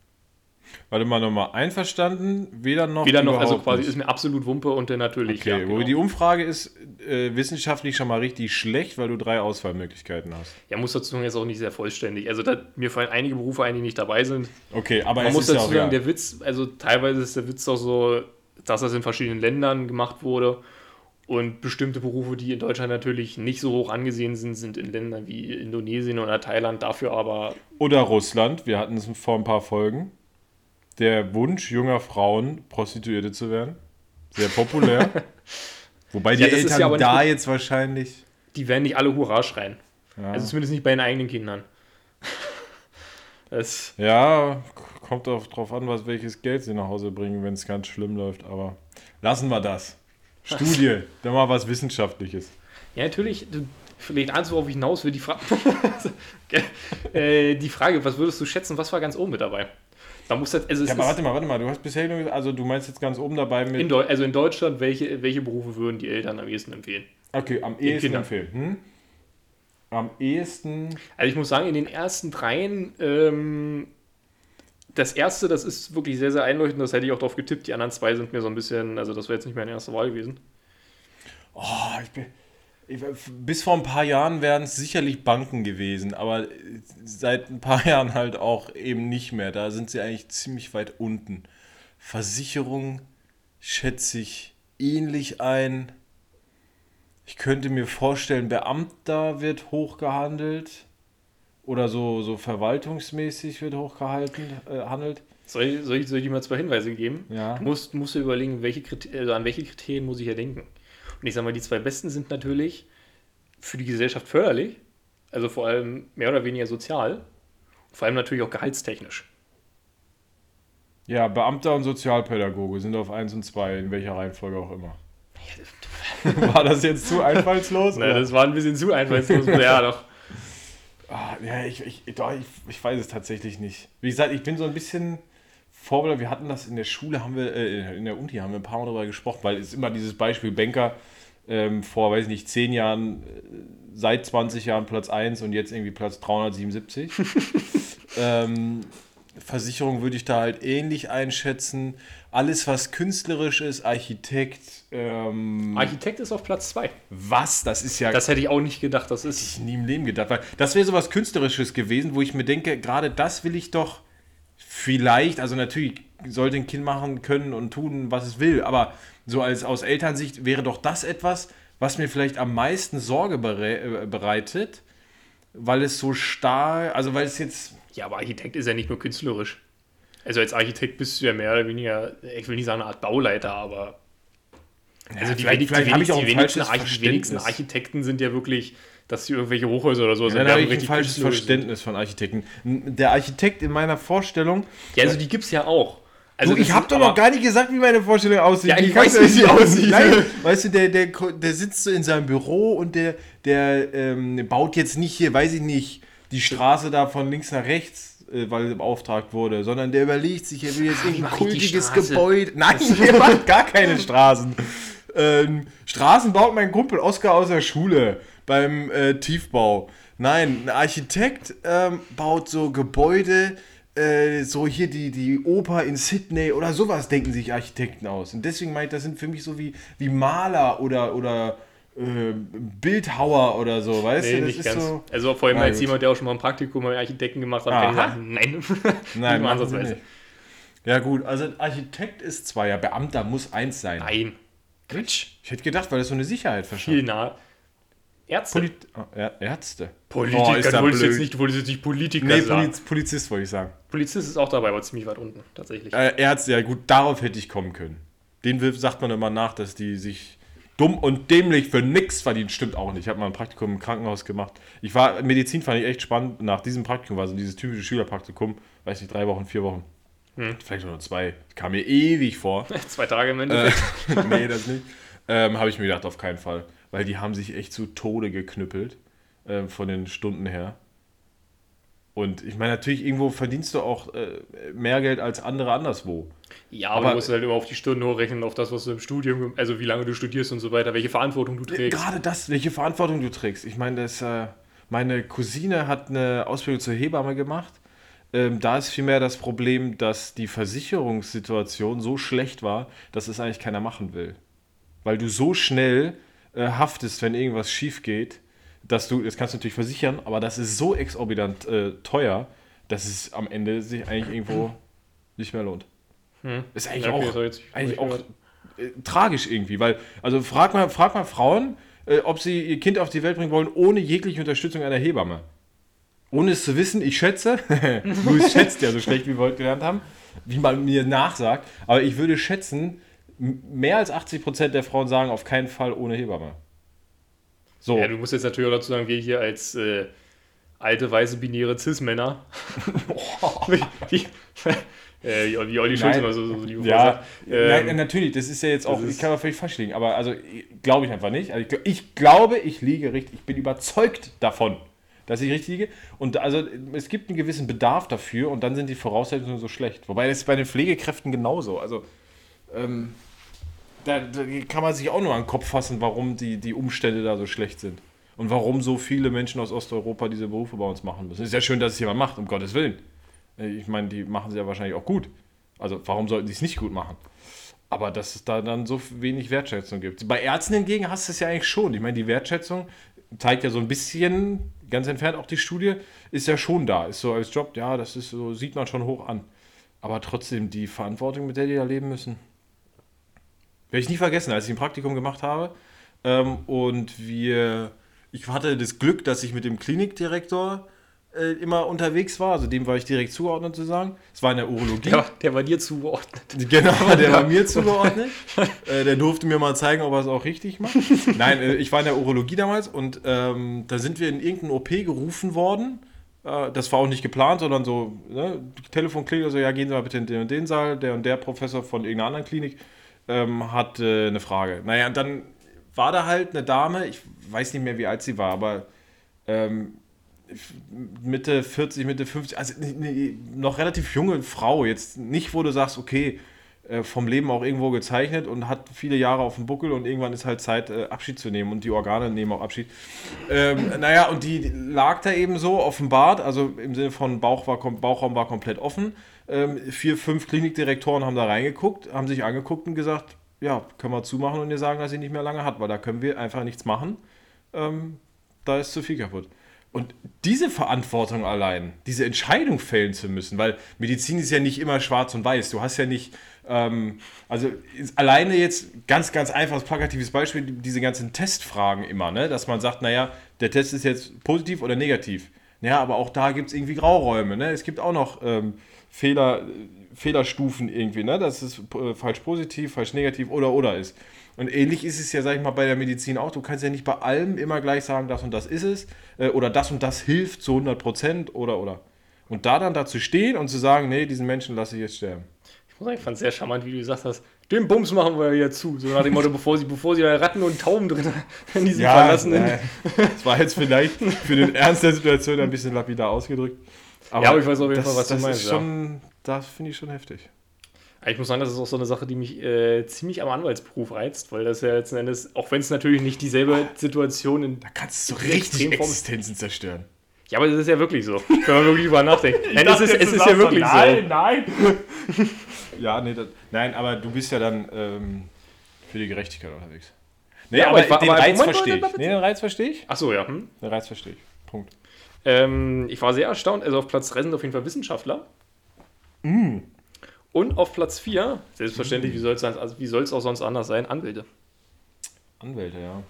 Warte mal nochmal. Einverstanden? Weder noch. Weder noch, also quasi nicht. ist mir absolut Wumpe und dann natürlich. Okay, ja, genau. die Umfrage ist äh, wissenschaftlich schon mal richtig schlecht, weil du drei Auswahlmöglichkeiten hast. ja, muss dazu sagen, ist auch nicht sehr vollständig. Also da, mir fallen einige Berufe ein, die nicht dabei sind. Okay, aber Man muss dazu sagen, ja. der Witz, also teilweise ist der Witz auch so, dass das in verschiedenen Ländern gemacht wurde. Und bestimmte Berufe, die in Deutschland natürlich nicht so hoch angesehen sind, sind in Ländern wie Indonesien oder Thailand dafür aber Oder Russland, wir hatten es vor ein paar Folgen. Der Wunsch junger Frauen, Prostituierte zu werden. Sehr populär. Wobei die Ja, Eltern ja da jetzt wahrscheinlich. die werden nicht alle Hurra schreien. Ja, Also zumindest nicht bei den eigenen Kindern. Das, ja kommt auch drauf an, was welches Geld sie nach Hause bringen, wenn es ganz schlimm läuft. Aber lassen wir das. Studie, dann mal was Wissenschaftliches. ja, natürlich, du, vielleicht ahnst du, worauf ich hinaus will. Die, Fra äh, die Frage, was würdest du schätzen, was war ganz oben mit dabei? Da muss das, also Ja, aber warte mal, warte mal, du hast bisher nur also du meinst jetzt ganz oben dabei mit. in also in Deutschland, welche, welche Berufe würden die Eltern am ehesten empfehlen? okay, am ehesten empfehlen. Hm? Am ehesten. Also ich muss sagen, in den ersten dreien, ähm, das erste, das ist wirklich sehr, sehr einleuchtend, das hätte ich auch drauf getippt. Die anderen zwei sind mir so ein bisschen, also das wäre jetzt nicht meine erste Wahl gewesen. Oh, ich bin. Ich, bis vor ein paar Jahren wären es sicherlich Banken gewesen, aber seit ein paar Jahren halt auch eben nicht mehr. Da sind sie eigentlich ziemlich weit unten. Versicherung schätze ich ähnlich ein. Ich könnte mir vorstellen, Beamter wird hochgehandelt. Oder so, so verwaltungsmäßig wird hochgehalten, äh, handelt. Soll ich, soll, ich, soll ich dir mal zwei Hinweise geben? Ja. Du musst, musst du überlegen, welche Kriterien, also an welche Kriterien muss ich ja denken. Und ich sage mal, die zwei besten sind natürlich für die Gesellschaft förderlich, also vor allem mehr oder weniger sozial, vor allem natürlich auch gehaltstechnisch. Ja, Beamter und Sozialpädagoge sind auf 1 und 2, in welcher Reihenfolge auch immer. War das jetzt zu einfallslos? Oder? das war ein bisschen zu einfallslos. ja, doch. Ah, ja, ich, ich, doch, ich, ich weiß es tatsächlich nicht. Wie gesagt, ich bin so ein bisschen Vorbilder. Wir hatten das in der Schule, haben wir, äh, in der Uni haben wir ein paar Mal darüber gesprochen, weil es immer dieses Beispiel Banker ähm, vor, weiß ich nicht, 10 Jahren, äh, seit 20 Jahren Platz 1 und jetzt irgendwie Platz 377. ähm, Versicherung würde ich da halt ähnlich einschätzen. Alles, was künstlerisch ist, Architekt, ähm, Architekt ist auf Platz zwei. was? Das ist ja Das hätte ich auch nicht gedacht. Das ist. ich nie im Leben gedacht, weil das wäre so was Künstlerisches gewesen, wo ich mir denke, gerade das will ich doch vielleicht, also natürlich sollte ein Kind machen können und tun, was es will, aber so als aus Elternsicht wäre doch das etwas, was mir vielleicht am meisten Sorge bere äh, bereitet, weil es so starr, also weil es jetzt Ja, aber Architekt ist ja nicht nur künstlerisch. Also als Architekt bist du ja mehr oder weniger, ich will nicht sagen eine Art Bauleiter, aber also die, vielleicht- wenig, vielleicht die, wenigsten, die, wenigsten, wenigsten. Architekten sind ja wirklich, dass sie irgendwelche Hochhäuser oder so dann die habe haben ich ein falsches Verständnis von Architekten. Der Architekt in meiner Vorstellung, sind. Ja, also die gibt es ja auch. Also du, ich habe sind doch noch gar nicht gesagt, wie meine Vorstellung aussieht. Ja, ich Wie weiß, du wie sie aussieht. Nein, weißt du, der, der, der sitzt so in seinem Büro und der, der ähm, baut jetzt nicht hier, weiß ich nicht, die Straße da von links nach rechts, äh, weil er beauftragt wurde, sondern der überlegt sich, er will jetzt irgendein ich kultiges? Gebäude. Nein, der macht gar keine Straßen. Ähm, Straßen baut mein Kumpel Oskar aus der Schule beim äh, Tiefbau. Nein, ein Architekt ähm, baut so Gebäude, äh, so hier die, die Oper in Sydney oder sowas denken sich Architekten aus. Und deswegen meine ich, das sind für mich so wie, wie Maler oder, oder äh, Bildhauer oder so, weißt Nee, du? Das nicht ganz. so. Also vor allem Na als gut. jemand, der auch schon mal ein Praktikum bei Architekten gemacht hat, kann ich Aha. sagen, nein. Nein, nicht ansatzweise. nicht. Ja gut, also Architekt ist zwei, ja Beamter muss eins sein. Nein. Quatsch. Ich hätte gedacht, weil das so eine Sicherheit Viel verschafft. nah. Ärzte. Polit oh, Ä- Ärzte. Politiker, Oh, ist du da wolltest blöd. jetzt nicht, du wolltest jetzt nicht Politiker Nee, sagen. Poliz Polizist wollte ich sagen. Polizist ist auch dabei, aber ziemlich weit unten, tatsächlich. Äh, Ärzte, ja gut, darauf hätte ich kommen können. Den sagt man immer nach, dass die sich dumm und dämlich für nix verdienen. Stimmt auch nicht. Ich habe mal ein Praktikum im Krankenhaus gemacht. Ich war, Medizin fand ich echt spannend. Nach diesem Praktikum war so dieses typische Schülerpraktikum, weiß nicht, drei Wochen, vier Wochen. Hm. Vielleicht nur zwei. Kam mir ewig vor. Zwei Tage im Äh, Endeffekt. nee, das nicht. Ähm, habe ich mir gedacht, auf keinen Fall. Weil die haben sich echt zu Tode geknüppelt. ähm, von den Stunden her. Und ich meine, natürlich, irgendwo verdienst du auch äh, mehr Geld als andere anderswo. Ja, aber, aber- du musst halt immer auf die Stunden hochrechnen, auf das, was du im Studium, also wie lange du studierst und so weiter, welche Verantwortung du trägst. Gerade das, welche Verantwortung du trägst. Ich meine, das, äh, meine Cousine hat eine Ausbildung zur Hebamme gemacht. Ähm, da ist vielmehr das Problem, dass die Versicherungssituation so schlecht war, dass es eigentlich keiner machen will. Weil du so schnell äh, haftest, wenn irgendwas schief geht, dass du, das kannst du natürlich versichern, aber das ist so exorbitant äh, teuer, dass es am Ende sich eigentlich irgendwo nicht mehr lohnt. Hm. Ist eigentlich Ja, okay, auch, so eigentlich ich auch äh, tragisch irgendwie, weil, also frag mal, frag mal Frauen, äh, ob sie ihr Kind auf die Welt bringen wollen, ohne jegliche Unterstützung einer Hebamme. Ohne es zu wissen, ich schätze, Luis schätzt ja so schlecht, wie wir heute gelernt haben, wie man mir nachsagt, aber ich würde schätzen, mehr als 80% der Frauen sagen auf keinen Fall ohne Hebamme. So. Ja, du musst jetzt natürlich auch dazu sagen, wir hier als äh, alte, weiße, binäre Cis-Männer, wie, wie, äh, wie, wie Olli Schulz immer so, so die Ja, ähm, nein, natürlich, das ist ja jetzt auch, ich kann auch völlig falsch liegen, aber also glaube ich einfach nicht. Also ich, ich glaube, ich liege richtig, ich bin überzeugt davon, dass ich richtig liege. Und also es gibt einen gewissen Bedarf dafür und dann sind die Voraussetzungen so schlecht. Wobei das ist bei den Pflegekräften genauso. Also ähm, da, da kann man sich auch nur an den Kopf fassen, warum die, die Umstände da so schlecht sind. Und warum so viele Menschen aus Osteuropa diese Berufe bei uns machen müssen. Ist ja schön, dass es jemand macht, um Gottes Willen. Äh, Ich meine, die machen sie ja wahrscheinlich auch gut. Also warum sollten sie es nicht gut machen? Aber dass es da dann so wenig Wertschätzung gibt. Bei Ärzten hingegen hast du es ja eigentlich schon. Ich meine, die Wertschätzung zeigt ja so ein bisschen, ganz entfernt auch die Studie, ist ja schon da. Ist so als Job, ja, das ist so, sieht man schon hoch an. Aber trotzdem die Verantwortung, mit der die da leben müssen. Werde ich nie vergessen, als ich ein Praktikum gemacht habe ähm, und wir, ich hatte das Glück, dass ich mit dem Klinikdirektor äh, immer unterwegs war, also dem war ich direkt zugeordnet zu sagen. Es war in der Urologie. der, war- der war dir zugeordnet. Genau, der war mir zugeordnet. äh, der durfte mir mal zeigen, ob er es auch richtig macht. Nein, äh, ich war in der Urologie damals und ähm, da sind wir in irgendein OP gerufen worden. Äh, das war auch nicht geplant, sondern so, ne, Telefon klingelt, so, ja, gehen Sie mal bitte in den und den Saal. Der und der Professor von irgendeiner anderen Klinik ähm, hat äh, eine Frage. Naja, und dann war da halt eine Dame, ich weiß nicht mehr, wie alt sie war, aber ähm, Mitte 40, Mitte 50, also eine noch relativ junge Frau, jetzt nicht, wo du sagst, okay, äh, vom Leben auch irgendwo gezeichnet und hat viele Jahre auf dem Buckel und irgendwann ist halt Zeit, äh, Abschied zu nehmen und die Organe nehmen auch Abschied. Ähm, naja, und die lag da eben so offenbart, also im Sinne von Bauch war, Bauchraum war komplett offen. Ähm, vier, fünf Klinikdirektoren haben da reingeguckt, haben sich angeguckt und gesagt, ja, können wir zumachen und ihr sagen, dass sie nicht mehr lange hat, weil da können wir einfach nichts machen. Ähm, da ist zu viel kaputt. Und diese Verantwortung allein, diese Entscheidung fällen zu müssen, weil Medizin ist ja nicht immer schwarz und weiß. Du hast ja nicht, ähm, also alleine jetzt ganz, ganz einfaches, plakatives Beispiel, die- diese ganzen Testfragen immer, ne? dass man sagt, naja, der Test ist jetzt positiv oder negativ. Ja, aber auch da gibt es irgendwie Grauräume. Ne? Es gibt auch noch ähm, Fehler, Fehlerstufen irgendwie, ne? dass es äh, falsch positiv, falsch negativ oder oder ist. Und ähnlich ist es ja, sag ich mal, bei der Medizin auch. Du kannst ja nicht bei allem immer gleich sagen, das und das ist es äh, oder das und das hilft zu 100 Prozent oder oder. Und da dann dazu stehen und zu sagen, nee, diesen Menschen lasse ich jetzt sterben. Ich muss sagen, ich fand es sehr charmant, wie du gesagt hast. Den Bums machen wir wieder zu. So nach dem Motto, bevor sie, bevor sie da Ratten und Tauben drin in diesen verlassenen. äh, das war jetzt vielleicht für den Ernst der Situation ein bisschen lapidar ausgedrückt. Ja, aber ich weiß auf jeden das, Fall, was du das meinst, Ist schon, Das finde ich schon heftig. Ich muss sagen, das ist auch so eine Sache, die mich äh, ziemlich am Anwaltsberuf reizt, weil das ja letzten Endes, auch wenn es natürlich nicht dieselbe Situation in. Da kannst du richtig Existenzen zerstören. Ja, aber das ist ja wirklich so. Wenn man wirklich drüber nachdenkt. Nein, es ist, dachte, es ist ja wirklich doch, nein, so. Nein, Ja, nee, das, nein, aber du bist ja dann ähm, für die Gerechtigkeit unterwegs. Nee, Ja, aber aber, ich den aber Reiz Moment, verstehe ich. Nee, den Reiz verstehe ich. Ach so, ja. Hm. Den Reiz verstehe ich. Punkt. Ähm, ich war sehr erstaunt. Also auf Platz 3 sind auf jeden Fall Wissenschaftler. Mm. Und auf Platz 4, selbstverständlich, wie soll es also, auch sonst anders sein, Anwälte. Anwälte, ja.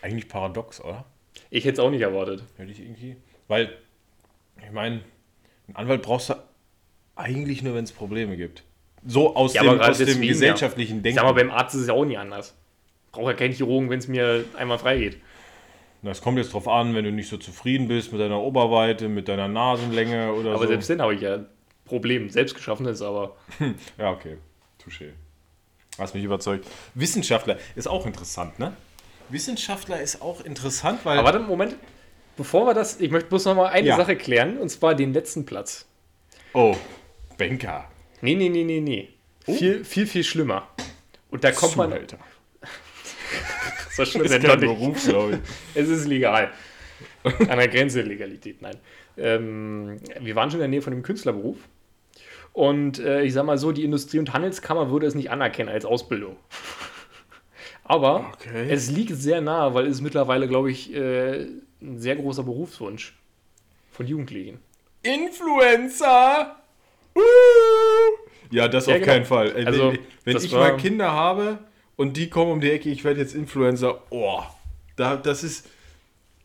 Eigentlich paradox, oder? Ich hätte es auch nicht erwartet. Hätte ich irgendwie. Weil, ich meine, einen Anwalt brauchst du eigentlich nur, wenn es Probleme gibt. So aus Ja, dem, aus dem deswegen, gesellschaftlichen Ich Denken. sag mal, beim Arzt ist es ja auch nie anders. Braucht ja keinen Chirurgen, wenn es mir einmal frei geht. Das kommt jetzt drauf an, wenn du nicht so zufrieden bist mit deiner Oberweite, mit deiner Nasenlänge oder Aber so. selbst dann habe ich ja ein Problem. Selbst geschaffen ist aber. Ja, okay. Touché. Hast mich überzeugt. Wissenschaftler ist auch interessant, ne? Wissenschaftler ist auch interessant, weil. Aber warte, Moment. Bevor wir das, ich möchte bloß noch mal eine Ja. Sache klären, und zwar den letzten Platz. oh, Banker. Nee, nee, nee, nee, nee. Oh. Viel, viel, viel schlimmer. Und da kommt man. So schlimm Das denn ist doch kein. Beruf, glaube ich. Es ist legal. An der Grenze der Legalität, nein. Ähm, wir waren schon in der Nähe von dem Künstlerberuf. Und äh, ich sag mal so, die Industrie- und Handelskammer würde es nicht anerkennen als Ausbildung. Aber Okay. es liegt sehr nahe, weil es ist mittlerweile, glaube ich, äh, ein sehr großer Berufswunsch von Jugendlichen. Influencer! Uh! Ja, das Ja, auf genau. keinen Fall. Also, wenn ich mal Kinder habe und die kommen um die Ecke, ich werde jetzt Influencer, oh, da, das ist.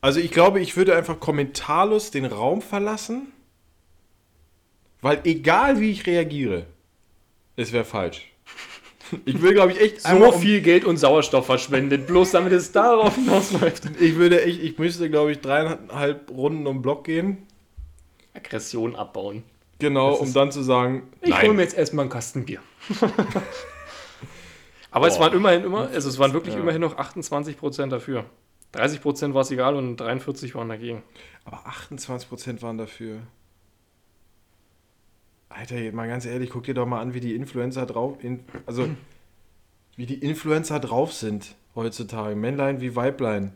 Also ich glaube, ich würde einfach kommentarlos den Raum verlassen, weil egal wie ich reagiere, es wäre falsch. Ich will, glaube ich, echt So um- viel Geld und Sauerstoff verschwendet, bloß damit es darauf hinausläuft. Ich würde echt, ich müsste, glaube ich, dreieinhalb Runden um den Block gehen. Aggression abbauen. Genau, Das um dann zu sagen, Ich hole mir jetzt erstmal einen Kasten Bier. Aber es Boah. waren immerhin immer, also es waren wirklich Ja. immerhin noch 28% dafür. 30% war es egal und 43 waren dagegen. Aber 28% waren dafür. Alter, mal ganz ehrlich, guck dir doch mal an, wie die Influencer drauf. In, also, wie die Influencer drauf sind heutzutage. Männlein wie Weiblein.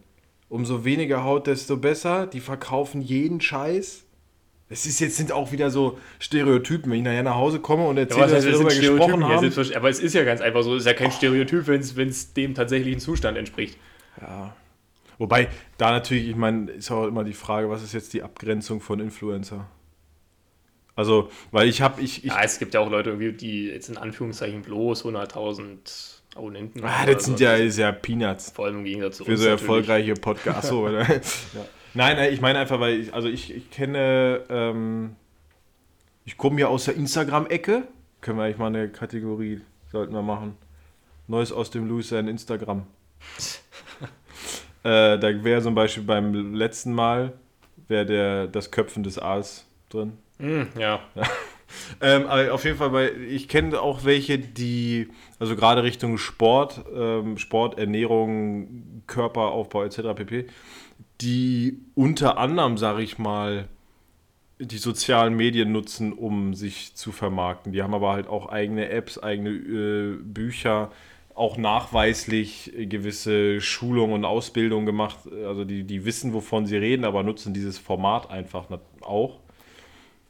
Umso weniger Haut, desto besser. Die verkaufen jeden Scheiß. Es ist jetzt sind auch wieder so Stereotypen, wenn ich nachher nach Hause komme und erzähle, dass wir darüber gesprochen Ja, haben. selbstverständlich. aber es ist ja ganz einfach so, es ist ja kein Stereotyp, wenn es dem tatsächlichen Zustand entspricht. Ja. Wobei, da natürlich, ich meine, ist auch immer die Frage, was ist jetzt die Abgrenzung von Influencer? Also, weil ich habe, ich, ich Ja, es gibt ja auch Leute, die jetzt in Anführungszeichen bloß 100.000 Abonnenten Ah, haben das oder sind so. ja, ist ja Peanuts Vor allem im Gegensatz zu für so natürlich. erfolgreiche Podcasts. Ja. Nein, nein, ich meine einfach, weil ich, also ich, ich kenne, ähm, ich komme ja aus der Instagram-Ecke. Können wir eigentlich mal eine Kategorie, sollten wir machen. Neues aus dem Louis sein Instagram. äh, da wäre zum Beispiel beim letzten Mal, wäre der das Köpfen des Aals drin. Hm, ja. Ähm, aber auf jeden Fall, weil ich kenne auch welche, die, also gerade Richtung Sport, ähm, Sport, Ernährung, Körperaufbau etc. pp., die unter anderem, sage ich mal, die sozialen Medien nutzen, um sich zu vermarkten. Die haben aber halt auch eigene Apps, eigene äh, Bücher, auch nachweislich gewisse Schulungen und Ausbildungen gemacht. Also die, die wissen, wovon sie reden, aber nutzen dieses Format einfach auch.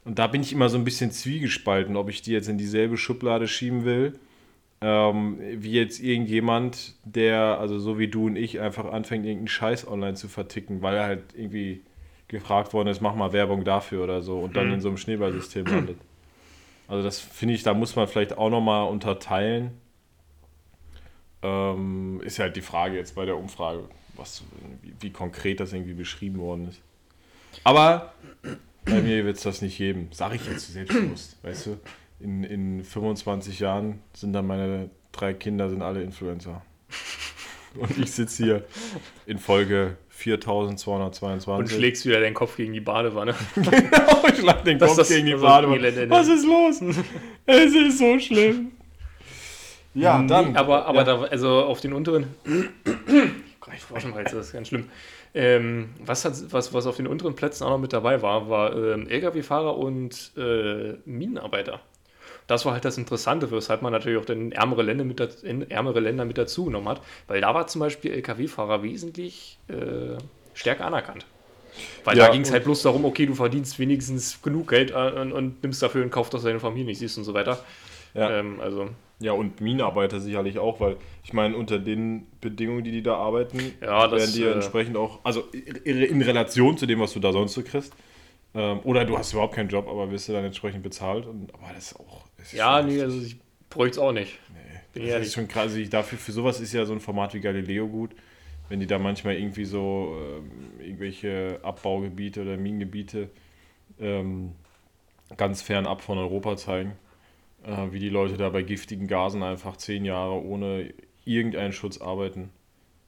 Und da bin ich immer so ein bisschen zwiegespalten, ob ich die jetzt in dieselbe Schublade schieben will, ähm, wie jetzt irgendjemand, der, also so wie du und ich, einfach anfängt, irgendeinen Scheiß online zu verticken, weil er halt irgendwie gefragt worden ist, mach mal Werbung dafür oder so und dann Mhm. in so einem Schneeballsystem landet. Also das finde ich, da muss man vielleicht auch nochmal unterteilen. Ähm, ist halt die Frage jetzt bei der Umfrage, was, wie, wie konkret das irgendwie beschrieben worden ist. Aber bei mir wird es das nicht geben. Sag ich jetzt selbstbewusst. Weißt du, in, in 25 Jahren sind dann meine drei Kinder sind alle Influencer. Und ich sitze hier in Folge 4222. Und schlägst wieder deinen Kopf gegen die Badewanne. Genau, ich schlag den Das Kopf gegen die Badewanne. Was ist los? es ist so schlimm. Ja, dann. Nee, aber aber ja. da, also auf den unteren. ich Froschen das ist ganz schlimm. Ähm, was, hat, was, was auf den unteren Plätzen auch noch mit dabei war, war ähm, Lkw-Fahrer und äh, Minenarbeiter. Das war halt das Interessante, weshalb man natürlich auch dann ärmere Länder mit, da, ärmere Länder mit dazu genommen hat, weil da war zum Beispiel Lkw-Fahrer wesentlich äh, stärker anerkannt. Weil Ja, da ging es halt bloß darum, okay, du verdienst wenigstens genug Geld äh, und, und nimmst dafür in Kauf, dass du deine Familie nicht siehst und so weiter. Ja. Ähm, also, Ja, und Minenarbeiter sicherlich auch, weil ich meine, unter den Bedingungen, die die da arbeiten, Ja, das, werden die äh, entsprechend auch, also in in Relation zu dem, was du da sonst so kriegst. Ähm, oder du hast überhaupt keinen Job, aber wirst du dann entsprechend bezahlt. Und, aber das ist auch. Ja, nee, also ich bräuchte es auch nicht. Bin das ist schon krass. Ich, dafür, für sowas ist ja so ein Format wie Galileo gut. Wenn die da manchmal irgendwie so ähm, irgendwelche Abbaugebiete oder Minengebiete ähm, ganz fernab von Europa zeigen, äh, wie die Leute da bei giftigen Gasen einfach zehn Jahre ohne irgendeinen Schutz arbeiten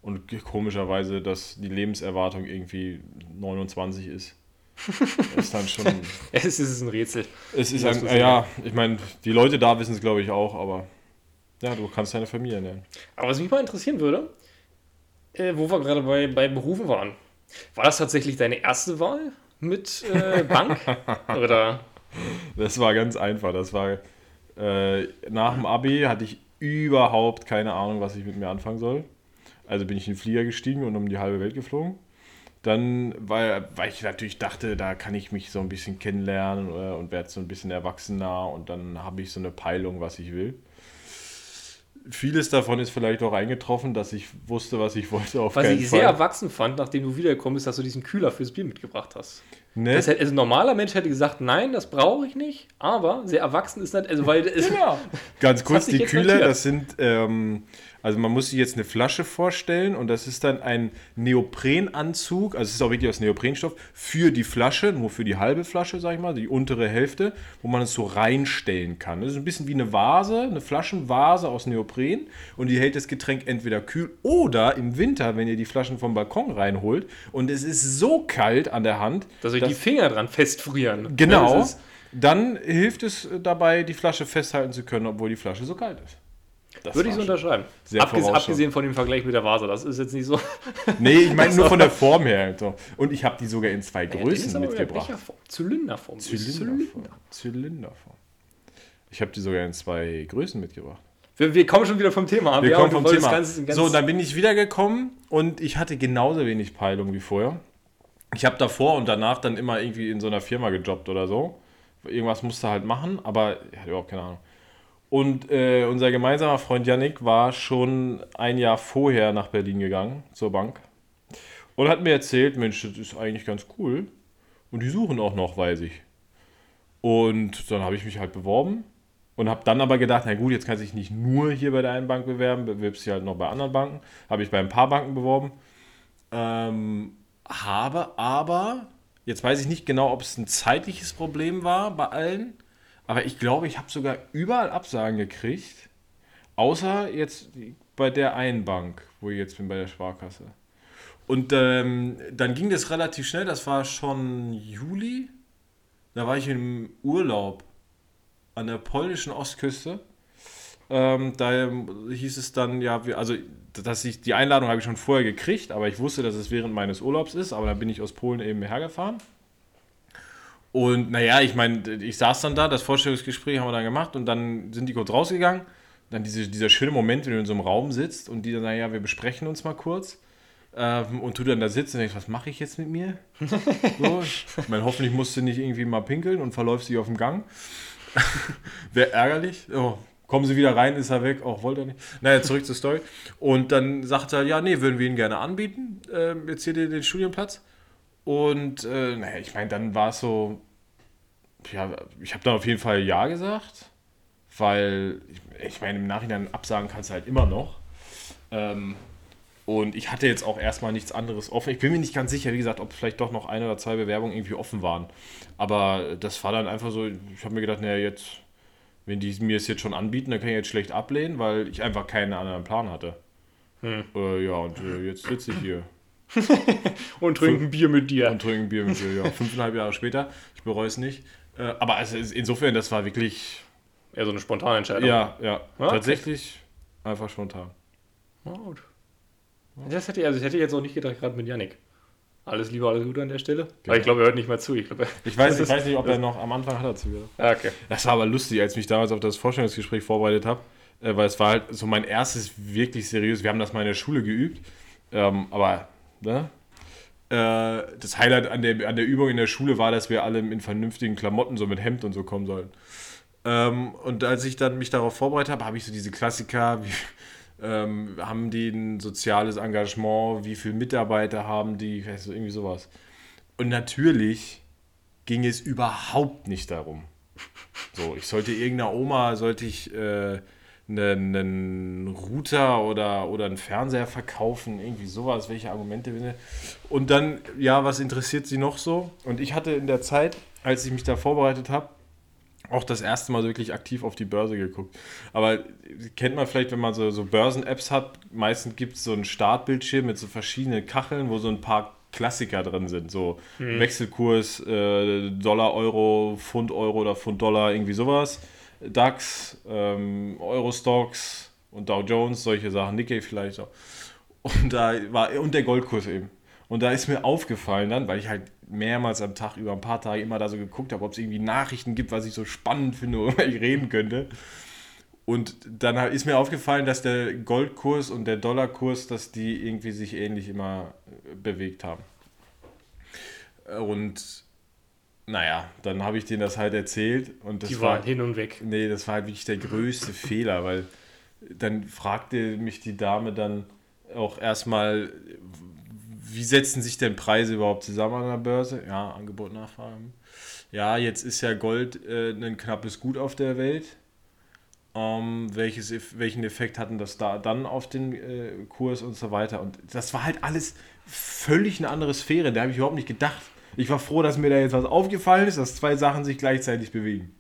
und komischerweise, dass die Lebenserwartung irgendwie 29 ist. Ist dann schon. Es ist ein Rätsel. Es ist ein, äh, ja, ich meine, die Leute da wissen es glaube ich auch, aber ja, du kannst deine Familie ernähren. Aber was mich mal interessieren würde, äh, wo wir gerade bei, bei Berufen waren, war das tatsächlich deine erste Wahl mit äh, Bank? Oder? Das war ganz einfach. Das war äh, nach dem Abi hatte ich überhaupt keine Ahnung, was ich mit mir anfangen soll. Also bin ich in den Flieger gestiegen und um die halbe Welt geflogen. Dann, weil, weil ich natürlich dachte, da kann ich mich so ein bisschen kennenlernen äh, und werde so ein bisschen erwachsener und dann habe ich so eine Peilung, was ich will. Vieles davon ist vielleicht auch eingetroffen, dass ich wusste, was ich wollte. Auf was ich Fall. sehr erwachsen fand, nachdem du wiedergekommen bist, dass du diesen Kühler fürs Bier mitgebracht hast. Ne? Das hätte, also ein normaler Mensch hätte gesagt, nein, das brauche ich nicht, aber sehr erwachsen ist nicht, also weil genau. Ganz kurz, die Kühler, das sind ähm, also man muss sich jetzt eine Flasche vorstellen und das ist dann ein Neoprenanzug, also es ist auch wirklich aus Neoprenstoff, für die Flasche, nur für die halbe Flasche, sag ich mal, die untere Hälfte, wo man es so reinstellen kann. Das ist ein bisschen wie eine Vase, eine Flaschenvase aus Neopren und die hält das Getränk entweder kühl oder im Winter, wenn ihr die Flaschen vom Balkon reinholt und es ist so kalt an der Hand, dass euch die Finger dran festfrieren. Genau. Dann hilft es dabei, die Flasche festhalten zu können, obwohl die Flasche so kalt ist. Das Würde ich so unterschreiben. Abges abgesehen von dem Vergleich mit der Vase, das ist jetzt nicht so. Nee, ich meine nur von der Form her. So. Und ich habe die sogar in zwei Größen ja, mitgebracht. Zylinderform. Zylinderform. Zylinderform. Ich habe die sogar in zwei Größen mitgebracht. Wir, wir, kommen schon wieder vom Thema ab. Wir ja, kommen vom Thema. Ganz, ganz so, dann bin ich wiedergekommen und ich hatte genauso wenig Peilung wie vorher. Ich habe davor und danach dann immer irgendwie in so einer Firma gejobbt oder so. Irgendwas musste halt machen, aber ich hatte überhaupt keine Ahnung. Und äh, unser gemeinsamer Freund Yannick war schon ein Jahr vorher nach Berlin gegangen, zur Bank. Und hat mir erzählt, Mensch, das ist eigentlich ganz cool. Und die suchen auch noch, weiß ich. Und dann habe ich mich halt beworben und habe dann aber gedacht, na gut, jetzt kann ich nicht nur hier bei der einen Bank bewerben, bewirbst dich halt noch bei anderen Banken. Habe ich bei ein paar Banken beworben. Ähm, habe aber, jetzt weiß ich nicht genau, ob es ein zeitliches Problem war bei allen aber ich glaube, ich habe sogar überall Absagen gekriegt. Außer jetzt bei der einen Bank, wo ich jetzt bin, bei der Sparkasse. Und ähm, dann ging das relativ schnell, das war schon Juli. Da war ich im Urlaub an der polnischen Ostküste. Ähm, da hieß es dann, ja, also dass ich die Einladung habe ich schon vorher gekriegt, aber ich wusste, dass es während meines Urlaubs ist, aber dann bin ich aus Polen eben hergefahren. Und naja, ich meine, ich saß dann da, das Vorstellungsgespräch haben wir dann gemacht und dann sind die kurz rausgegangen. Dann diese, dieser schöne Moment, wenn du in so einem Raum sitzt und die dann sagen, ja, wir besprechen uns mal kurz. Ähm, und du dann da sitzt und denkst, was mache ich jetzt mit mir? so, ich meine, hoffentlich musst du nicht irgendwie mal pinkeln und verläufst dich auf dem Gang. Wäre ärgerlich. Oh, kommen sie wieder rein, ist er weg. Auch wollte er nicht. Naja, zurück zur Story. Und dann sagt er, ja, nee, würden wir ihn gerne anbieten. Ähm, jetzt hier den, den Studienplatz. Und äh, naja, ich meine, dann war es so, ja, ich habe dann auf jeden Fall Ja gesagt, weil ich, ich meine, im Nachhinein absagen kannst du halt immer noch. Ähm, und ich hatte jetzt auch erstmal nichts anderes offen. Ich bin mir nicht ganz sicher, wie gesagt, ob vielleicht doch noch ein oder zwei Bewerbungen irgendwie offen waren. Aber das war dann einfach so, ich habe mir gedacht, naja, jetzt, wenn die mir es jetzt schon anbieten, dann kann ich jetzt schlecht ablehnen, weil ich einfach keinen anderen Plan hatte. Hm. Äh, ja, und äh, jetzt sitze ich hier. und trinken Bier mit dir. Und trinken Bier mit dir, ja. Fünfeinhalb Jahre später. Ich bereue es nicht. Äh, aber also insofern, das war wirklich. Eher so eine spontane Entscheidung. Ja, ja. Ah, Tatsächlich okay. einfach spontan. Na gut. Das hätte, also ich hätte jetzt auch nicht gedacht, gerade mit Yannick. Alles Liebe, alles Gute an der Stelle. Genau. Aber ich glaube, er hört nicht mehr zu. Ich, glaub, ich, weiß, ich weiß nicht, ob er noch am Anfang hat dazu gehört. Ah, okay. Das war aber lustig, als ich mich damals auf das Vorstellungsgespräch vorbereitet habe. Äh, weil es war halt so mein erstes wirklich seriös. Wir haben das mal in der Schule geübt. Ähm, aber ne? Äh, das Highlight an der, an der Übung in der Schule war, dass wir alle in vernünftigen Klamotten, so mit Hemd und so kommen sollen. Ähm, und als ich dann mich darauf vorbereitet habe, habe ich so diese Klassiker, wie, ähm, haben die ein soziales Engagement, wie viele Mitarbeiter haben die, weißt du, irgendwie sowas. Und natürlich ging es überhaupt nicht darum. So, ich sollte irgendeiner Oma, sollte ich äh, einen, einen Router oder, oder einen Fernseher verkaufen, irgendwie sowas, welche Argumente. Und dann, ja, was interessiert sie noch so? Und ich hatte in der Zeit, als ich mich da vorbereitet habe, auch das erste Mal wirklich aktiv auf die Börse geguckt. Aber kennt man vielleicht, wenn man so, so Börsen-Apps hat, meistens gibt es so einen Startbildschirm mit so verschiedenen Kacheln, wo so ein paar Klassiker drin sind. So hm. Wechselkurs, äh, Dollar, Euro, Pfund, Euro oder Pfund, Dollar, irgendwie sowas. DAX, ähm, Eurostox und Dow Jones, solche Sachen, Nikkei vielleicht auch. Und da war, und der Goldkurs eben. Und da ist mir aufgefallen dann, weil ich halt mehrmals am Tag über ein paar Tage immer da so geguckt habe, ob es irgendwie Nachrichten gibt, was ich so spannend finde, worüber ich reden könnte. Und dann ist mir aufgefallen, dass der Goldkurs und der Dollarkurs, dass die irgendwie sich ähnlich immer äh, bewegt haben. Und naja, dann habe ich denen das halt erzählt und das Die war waren hin und weg. Nee, das war halt wirklich der größte Fehler, weil dann fragte mich die Dame dann auch erstmal, wie setzen sich denn Preise überhaupt zusammen an der Börse? Ja, Angebot, Nachfrage. Ja, jetzt ist ja Gold äh, ein knappes Gut auf der Welt. Ähm, welches, welchen Effekt hatten das da dann auf den äh, Kurs und so weiter? Und das war halt alles völlig eine andere Sphäre. Da habe ich überhaupt nicht gedacht. Ich war froh, dass mir da jetzt was aufgefallen ist, dass zwei Sachen sich gleichzeitig bewegen.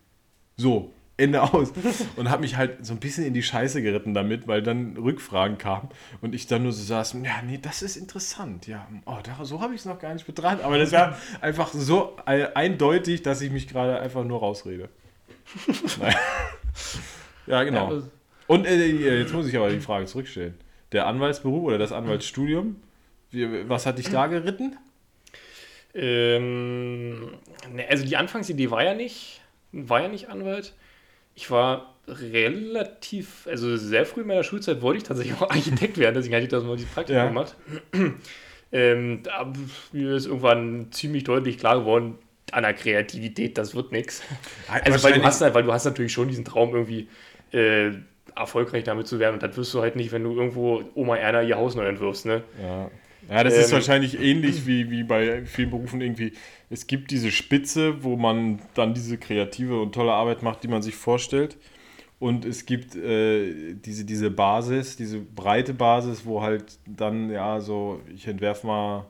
So, Ende aus. Und habe mich halt so ein bisschen in die Scheiße geritten damit, weil dann Rückfragen kamen und ich dann nur so saß, ja, nee, das ist interessant. Ja, oh, da, so habe ich es noch gar nicht betrachtet. Aber das war einfach so äh, eindeutig, dass ich mich gerade einfach nur rausrede. Ja, genau. Und äh, jetzt muss ich aber die Frage zurückstellen. Der Anwaltsberuf oder das Anwaltsstudium, was hat dich da geritten? Ähm, ne, also die Anfangsidee war ja nicht, war ja nicht Anwalt. Ich war relativ, also sehr früh in meiner Schulzeit wollte ich tatsächlich auch Architekt werden, deswegen hatte ich das mal dieses Praktikum Ja. gemacht. Ähm, da mir ist irgendwann ziemlich deutlich klar geworden, an der Kreativität, das wird nichts. Also weil du, hast, halt- weil du hast natürlich schon diesen Traum irgendwie äh, erfolgreich damit zu werden und das wirst du halt nicht, wenn du irgendwo Oma Erna ihr Haus neu entwirfst, ne? Ja, ja das ist Ähm, wahrscheinlich ähnlich wie, wie bei vielen Berufen irgendwie. Es gibt diese Spitze, wo man dann diese kreative und tolle Arbeit macht, die man sich vorstellt. Und es gibt äh, diese, diese Basis, diese breite Basis, wo halt dann, ja, so, ich entwerfe mal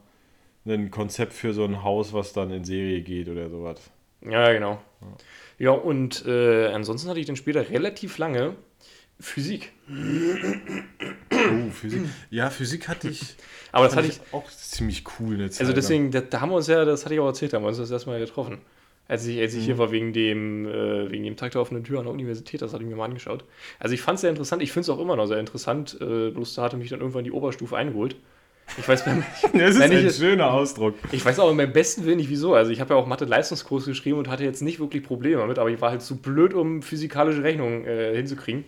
ein Konzept für so ein Haus, was dann in Serie geht oder sowas. Ja, genau. Ja, und äh, ansonsten hatte ich dann später relativ lange Physik. Oh, Physik. Ja, Physik hatte ich, Aber das hatte ich, auch ziemlich cool eine Zeit also deswegen, da, da haben wir uns ja, das hatte ich auch erzählt, da haben wir uns das erste Mal getroffen. Als ich, als ich Mhm. hier war wegen dem, äh, wegen dem Tag der offenen Tür an der Universität, das hatte ich mir mal angeschaut. Also ich fand es sehr interessant, ich finde es auch immer noch sehr interessant, äh, bloß da hatte mich dann irgendwann die Oberstufe eingeholt. Ich weiß, beim, Das ist wenn ich ein es- schöner Ausdruck. ich weiß auch beim besten Willen nicht wieso. Also ich habe ja auch Mathe-Leistungskurs geschrieben und hatte jetzt nicht wirklich Probleme damit, aber ich war halt zu blöd, um physikalische Rechnungen äh, hinzukriegen.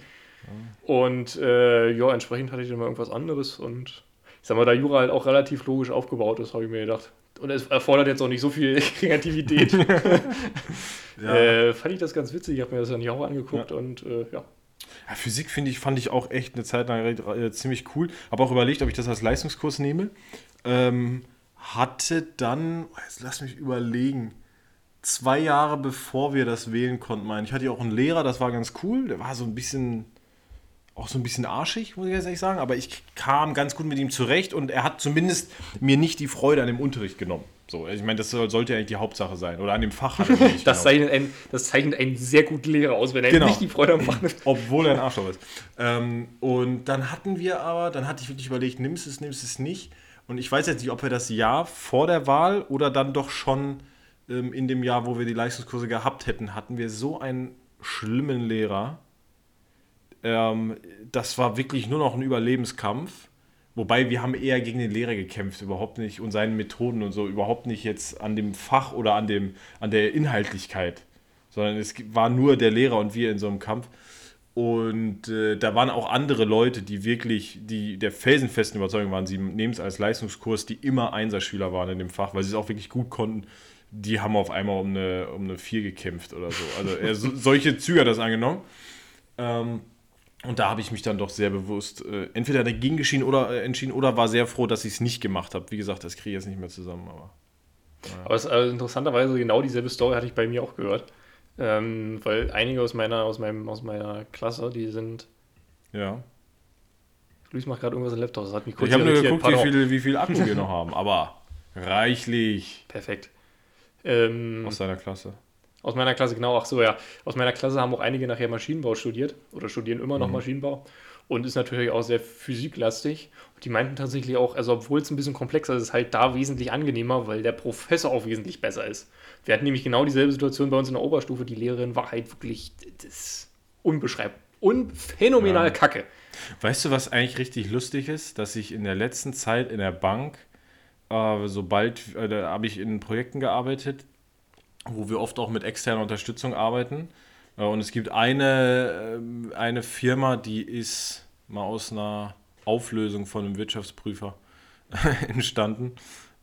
Und äh, ja, entsprechend hatte ich dann mal irgendwas anderes und ich sag mal, da Jura halt auch relativ logisch aufgebaut ist, habe ich mir gedacht. Und es erfordert jetzt auch nicht so viel Kreativität. Ja. äh, fand ich das ganz witzig. Ich habe mir das dann ja auch angeguckt und äh, ja. Ja, Physik finde ich, fand ich auch echt eine Zeit lang äh, ziemlich cool. Habe auch überlegt, ob ich das als Leistungskurs nehme. Ähm, hatte dann, oh, jetzt lass mich überlegen, zwei Jahre bevor wir das wählen konnten, meine ich, hatte ich auch einen Lehrer, das war ganz cool. Der war so ein bisschen, auch so ein bisschen arschig, muss ich jetzt ehrlich sagen, aber ich kam ganz gut mit ihm zurecht und er hat zumindest mir nicht die Freude an dem Unterricht genommen. So, also ich meine, das soll- sollte ja eigentlich die Hauptsache sein. Oder an dem Fach hat Das, zeichnet ein, das zeichnet einen sehr guten Lehrer aus, wenn er Genau. nicht die Freude am Machen Obwohl er ein Arschloch ist. Ähm, und dann hatten wir aber, dann hatte ich wirklich überlegt, nimmst es, nimmst es nicht. Und ich weiß jetzt nicht, ob wir das Jahr vor der Wahl oder dann doch schon ähm, in dem Jahr, wo wir die Leistungskurse gehabt hätten, hatten wir so einen schlimmen Lehrer. Ähm, das war wirklich nur noch ein Überlebenskampf. Wobei wir haben eher gegen den Lehrer gekämpft, überhaupt nicht und seinen Methoden und so, überhaupt nicht jetzt an dem Fach oder an, dem, an der Inhaltlichkeit, sondern es war nur der Lehrer und wir in so einem Kampf. Und äh, da waren auch andere Leute, die wirklich, die der felsenfesten Überzeugung waren, sie nehmen es als Leistungskurs, die immer Einserschüler waren in dem Fach, weil sie es auch wirklich gut konnten. Die haben auf einmal um eine, um eine 4 gekämpft oder so. Also er, so, solche Züge hat das angenommen. Ähm, und da habe ich mich dann doch sehr bewusst äh, entweder dagegen geschieden oder, äh, entschieden oder war sehr froh, dass ich es nicht gemacht habe. Wie gesagt, das kriege ich jetzt nicht mehr zusammen. Aber Aber es, also interessanterweise genau dieselbe Story hatte ich bei mir auch gehört. Ähm, weil einige aus meiner, aus, meinem, aus meiner Klasse, die sind. ja. Luis macht gerade irgendwas im Laptop, das hat mich kurz Ich habe nur geguckt, wie viel, wie viel Akku wir noch haben. Aber reichlich Perfekt. Ähm, aus deiner Klasse. Aus meiner Klasse, genau, ach so, ja. Aus meiner Klasse haben auch einige nachher Maschinenbau studiert oder studieren immer noch Maschinenbau und ist natürlich auch sehr physiklastig. Und die meinten tatsächlich auch, also obwohl es ein bisschen komplexer ist, ist es halt da wesentlich angenehmer, weil der Professor auch wesentlich besser ist. Wir hatten nämlich genau dieselbe Situation bei uns in der Oberstufe. Die Lehrerin war halt wirklich das ist unbeschreibbar. Unphänomenal Ja. kacke. Weißt du, was eigentlich richtig lustig ist? Dass ich in der letzten Zeit in der Bank, äh, sobald, äh, da habe ich in Projekten gearbeitet, wo wir oft auch mit externer Unterstützung arbeiten. Äh, und es gibt eine, ähm, eine Firma, die ist mal aus einer Auflösung von einem Wirtschaftsprüfer entstanden.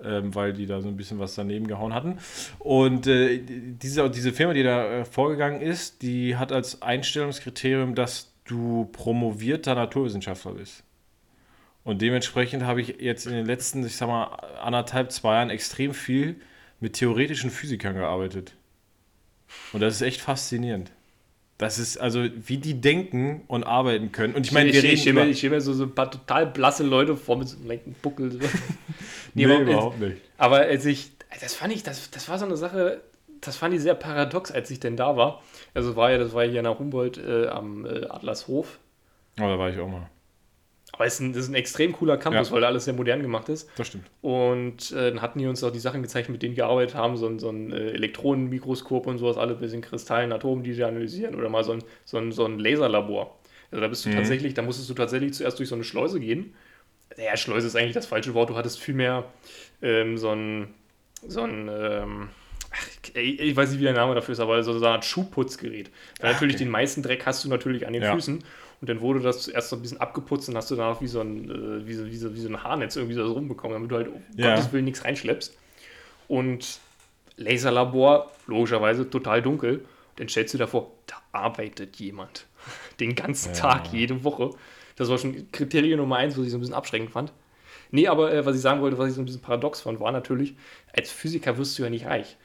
ähm, weil die da so ein bisschen was daneben gehauen hatten. Und äh, diese, diese Firma, die da äh, vorgegangen ist, die hat als Einstellungskriterium, dass du promovierter Naturwissenschaftler bist. Und dementsprechend habe ich jetzt in den letzten, ich sag mal, anderthalb, zwei Jahren extrem viel mit theoretischen Physikern gearbeitet. Und das ist echt faszinierend. Das ist also, wie die denken und arbeiten können. Und ich meine, ich, wir ich, reden ich stelle mir, stell so, so ein paar total blasse Leute vor mit so einem leichten Buckel. So. Nee, aber, überhaupt nicht. Aber als ich, das fand ich, das, das war so eine Sache, das fand ich sehr paradox, als ich denn da war. Also war ja, das war ja hier nach Humboldt äh, am äh, Adlershof. Aber da war ich auch mal. Aber es ist ein, das ist ein extrem cooler Campus, Ja. weil da alles sehr modern gemacht ist. Das stimmt. Und äh, dann hatten die uns auch die Sachen gezeigt, mit denen die gearbeitet haben, so ein, so ein äh, Elektronenmikroskop und sowas, alle bisschen Kristallen, Atomen, die sie analysieren oder mal so ein, so ein, so ein Laserlabor. Also da bist du Mhm. tatsächlich, da musstest du tatsächlich zuerst durch so eine Schleuse gehen. Ja, Schleuse ist eigentlich das falsche Wort, du hattest vielmehr ähm, so ein, so ein ähm, ich weiß nicht, wie der Name dafür ist, aber so eine Art Schuhputzgerät. Weil Ah, natürlich okay. den meisten Dreck hast du natürlich an den Ja. Füßen. Und dann wurde das zuerst so ein bisschen abgeputzt und hast du danach wie so ein, äh, wie so, wie so, wie so ein Haarnetz irgendwie so rumbekommen, damit du halt um Ja. Gottes Willen nichts reinschleppst. Und Laserlabor, logischerweise total dunkel. Dann stellst du dir vor, da arbeitet jemand. Den ganzen Ja. Tag, jede Woche. Das war schon Kriterium Nummer eins, was ich so ein bisschen abschreckend fand. Nee, aber äh, was ich sagen wollte, was ich so ein bisschen paradox fand, war natürlich, als Physiker wirst du ja nicht reich.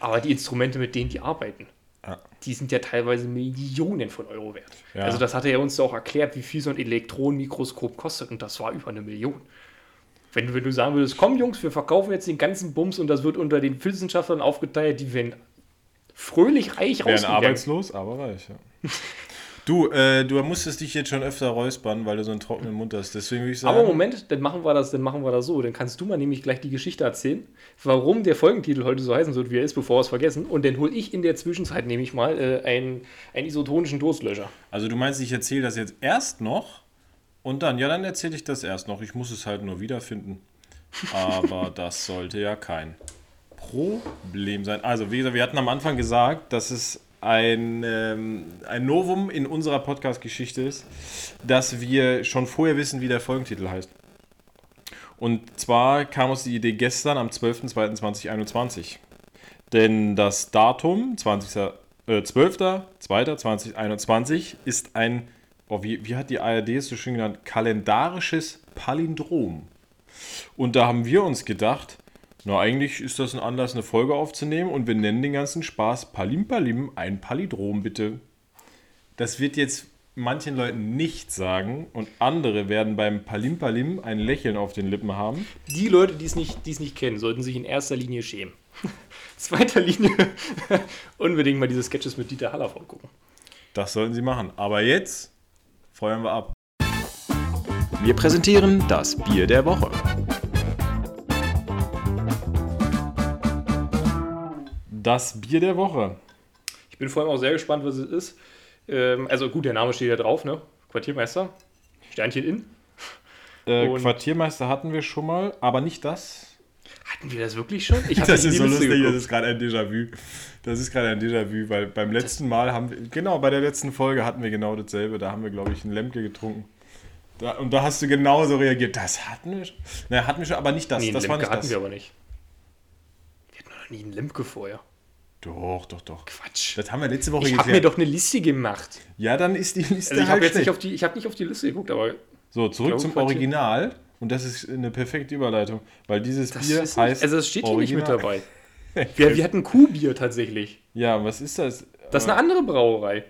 Aber die Instrumente, mit denen die arbeiten, Ja. die sind ja teilweise Millionen von Euro wert. Ja. Also das hat er uns auch erklärt, wie viel so ein Elektronenmikroskop kostet und das war über eine Million. Wenn du, wenn du sagen würdest, komm Jungs, wir verkaufen jetzt den ganzen Bums und das wird unter den Wissenschaftlern aufgeteilt, die werden fröhlich reich Wären rausgegangen. arbeitslos, aber reich, ja. Du, äh, du musstest dich jetzt schon öfter räuspern, weil du so einen trockenen Mund hast. Deswegen würde ich sagen. Aber Moment, dann machen wir das, dann machen wir das so. Dann kannst du mal nämlich gleich die Geschichte erzählen, warum der Folgentitel heute so heißen wird, wie er ist, bevor wir es vergessen. Und dann hole ich in der Zwischenzeit nämlich mal äh, einen, einen isotonischen Durstlöscher. Also du meinst, ich erzähle das jetzt erst noch und dann, ja, dann erzähle ich das erst noch. Ich muss es halt nur wiederfinden. Aber das sollte ja kein Problem sein. Also, wie gesagt, wir hatten am Anfang gesagt, dass es ein, ähm, ein Novum in unserer Podcast-Geschichte ist, dass wir schon vorher wissen, wie der Folgentitel heißt. Und zwar kam uns die Idee gestern am 12.02.2021. Denn das Datum 20. Äh, 12.02.2021 ist ein, oh, wie, wie hat die ARD es so schön genannt, kalendarisches Palindrom. Und da haben wir uns gedacht, na eigentlich ist das ein Anlass, eine Folge aufzunehmen und wir nennen den ganzen Spaß Palim Palim, ein Palindrom bitte. Das wird jetzt manchen Leuten nicht sagen und andere werden beim Palim Palim ein Lächeln auf den Lippen haben. Die Leute, die es nicht, die es nicht kennen, sollten sich in erster Linie schämen. Zweiter Linie unbedingt mal diese Sketches mit Dieter Hallervorden gucken. Das sollten sie machen. Aber jetzt feuern wir ab. Wir präsentieren das Bier der Woche. Das Bier der Woche. Ich bin vor allem auch sehr gespannt, was es ist. Ähm, also gut, der Name steht ja drauf, ne? Quartiermeister. Sternchen in. Äh, Quartiermeister hatten wir schon mal, aber nicht das. Hatten wir das wirklich schon? Ich Das ist so lustig, das geguckt. ist gerade ein Déjà-vu. Das ist gerade ein Déjà-vu, weil beim letzten Mal haben wir, genau, bei der letzten Folge hatten wir genau dasselbe. Da haben wir, glaube ich, einen Lemke getrunken. Da, und da hast du genauso reagiert. Das hatten wir schon. Naja, hatten wir schon, aber nicht das. Nee, das war Lemke nicht hatten das. wir aber nicht. Wir hatten noch nie einen Lemke vorher. Doch, doch, doch. Quatsch. Das haben wir letzte Woche Ich habe mir doch eine Liste gemacht. Ja, dann ist die Liste Also ich halt habe jetzt nicht auf die, ich habe nicht auf die Liste geguckt, aber So, zurück zum Original. Und das ist eine perfekte Überleitung, weil dieses das Bier ist heißt. also es steht hier nicht mit dabei. Wir, wir hatten Kuhbier tatsächlich. Ja, was ist das? Das ist eine andere Brauerei.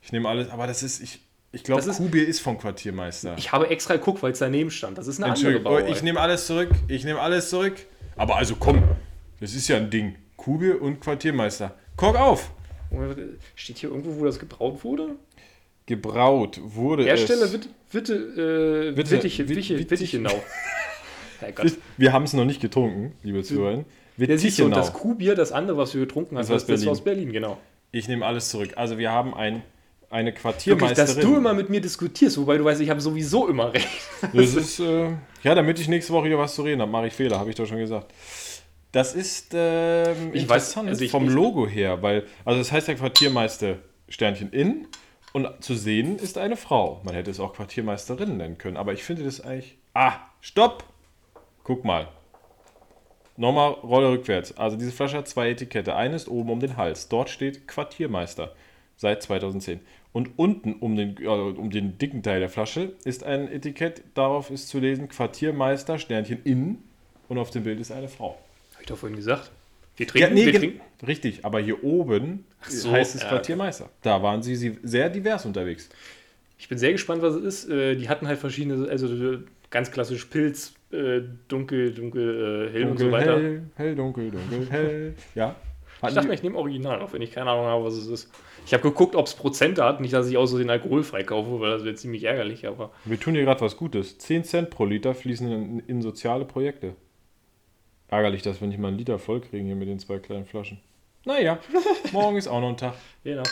Ich nehme alles, aber das ist, ich, ich glaube, Kuhbier ist vom Quartiermeister. Ich habe extra geguckt, weil es daneben stand. Das ist eine andere oh, Brauerei. ich nehme alles zurück, ich nehme alles zurück. Aber also komm, das ist ja ein Ding. Kuhbier und Quartiermeister. Kork auf! Steht hier irgendwo, wo das gebraut wurde? Gebraut wurde Hersteller es. Witte, Witte, äh, Witte- Wittiche, Witt- Wittiche, Wittich- Wittichenau. Herrgott. Wir haben es noch nicht getrunken, liebe Zuhörer. Ja, siehst du, und Wittichenau. das Kuhbier, das andere, was wir getrunken haben, Ist aus das, das Berlin. war aus Berlin, genau. Ich nehme alles zurück. Also wir haben ein, eine Wirklich, Quartiermeisterin. dass du immer mit mir diskutierst, wobei du weißt, ich habe sowieso immer recht. Das ist, äh, ja, damit ich nächste Woche hier was zu reden habe, mache ich Fehler, habe ich doch schon gesagt. Das ist ähm, Ich weiß, interessant also ich- vom Logo her, weil, also das heißt ja Quartiermeister Sternchen in und zu sehen ist eine Frau. Man hätte es auch Quartiermeisterin nennen können, aber ich finde das eigentlich. Ah, stopp! Guck mal. Nochmal Rolle rückwärts. Also diese Flasche hat zwei Etikette. Eine ist oben um den Hals. Dort steht Quartiermeister seit 2010. Und unten um den, äh, um den dicken Teil der Flasche ist ein Etikett. Darauf ist zu lesen Quartiermeister, Sternchen innen. Und auf dem Bild ist eine Frau. Hab ich doch vorhin gesagt. Wir trinken, wir gen- trinken. richtig. Aber hier oben so, heißt es ja. Quartiermeister. Da waren sie, sie sehr divers unterwegs. Ich bin sehr gespannt, was es ist. Äh, Die hatten halt verschiedene, also äh, ganz klassisch Pilz, äh, dunkel, dunkel, hell und so weiter. hell, hell, dunkel, dunkel, hell. Ja. Ich Hatten dachte die- mir, ich nehme Original, auch wenn ich keine Ahnung habe, was es ist. Ich habe geguckt, ob es Prozente hat, nicht, dass ich aus den alkoholfrei kaufe, weil das wäre ziemlich ärgerlich, aber Wir tun hier gerade was Gutes. 10 Cent pro Liter fließen in, in soziale Projekte. Ärgerlich, dass wir nicht mal einen Liter voll kriegen hier mit den zwei kleinen Flaschen. Naja, morgen ist auch noch ein Tag. genau.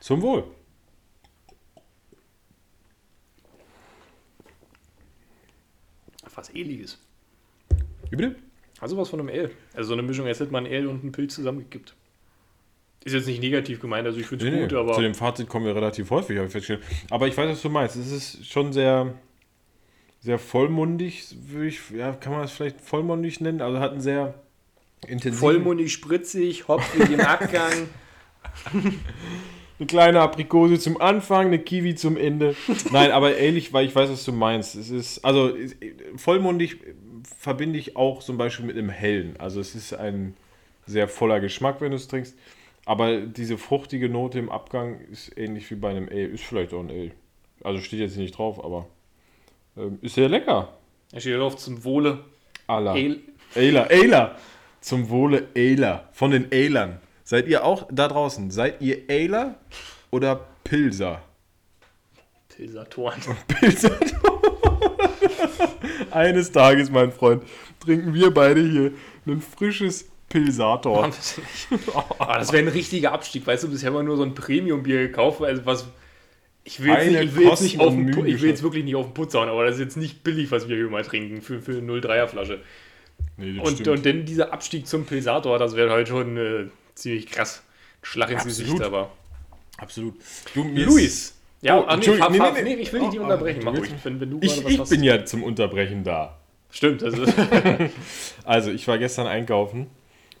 Zum Wohl. Was ähnliches. Wie bitte? Also was von einem Ale. Also so eine Mischung, als hätte man einen Ale und einen Pilz zusammengekippt. Ist jetzt nicht negativ gemeint, also ich finde es Nee, gut, nee. aber Zu dem Fazit kommen wir relativ häufig, habe ich festgestellt. Aber ich weiß, was du meinst. Es ist schon sehr, sehr vollmundig, würde ich, ja, kann man das vielleicht vollmundig nennen? Also hat einen sehr intensiven... vollmundig, spritzig, hopfig im Abgang. Eine kleine Aprikose zum Anfang, eine Kiwi zum Ende. Nein, aber ehrlich, weil ich weiß, was du meinst. Es ist, also vollmundig verbinde ich auch zum Beispiel mit einem hellen. Also es ist ein sehr voller Geschmack, wenn du es trinkst. Aber diese fruchtige Note im Abgang ist ähnlich wie bei einem Ale. Ist vielleicht auch ein Ale. Also steht jetzt hier nicht drauf, aber ähm, ist sehr lecker. Er steht drauf zum Wohle. Ale. Ailer, Ailer. Zum Wohle Ailer. Von den Ailern. Seid ihr auch da draußen? Seid ihr Ailer oder Pilser? Pilsatoren. Pilzer. Eines Tages, mein Freund, trinken wir beide hier ein frisches Pilsator. Aber das wäre ein richtiger Abstieg. Weißt du, bisher immer nur so ein Premium-Bier gekauft, also was. Ich will, jetzt nicht, ich, will jetzt nicht auf den, ich will jetzt wirklich nicht auf den Putz hauen, aber das ist jetzt nicht billig, was wir hier mal trinken für, für eine 0,3er Flasche. Nee, das Und, stimmt. und dann dieser Abstieg zum Pilsator, das wäre halt schon äh, ziemlich krass. Schlag ins Absolut. Gesicht, aber. Absolut. Du, Luis! Ja, Oh, ah, nee, fahr, nee, fahr, nee, ich will dich nicht Oh, unterbrechen. Mach ruhig, wenn, wenn du Ich, ich hast. bin ja zum Unterbrechen da. Stimmt, also. Also, ich war gestern einkaufen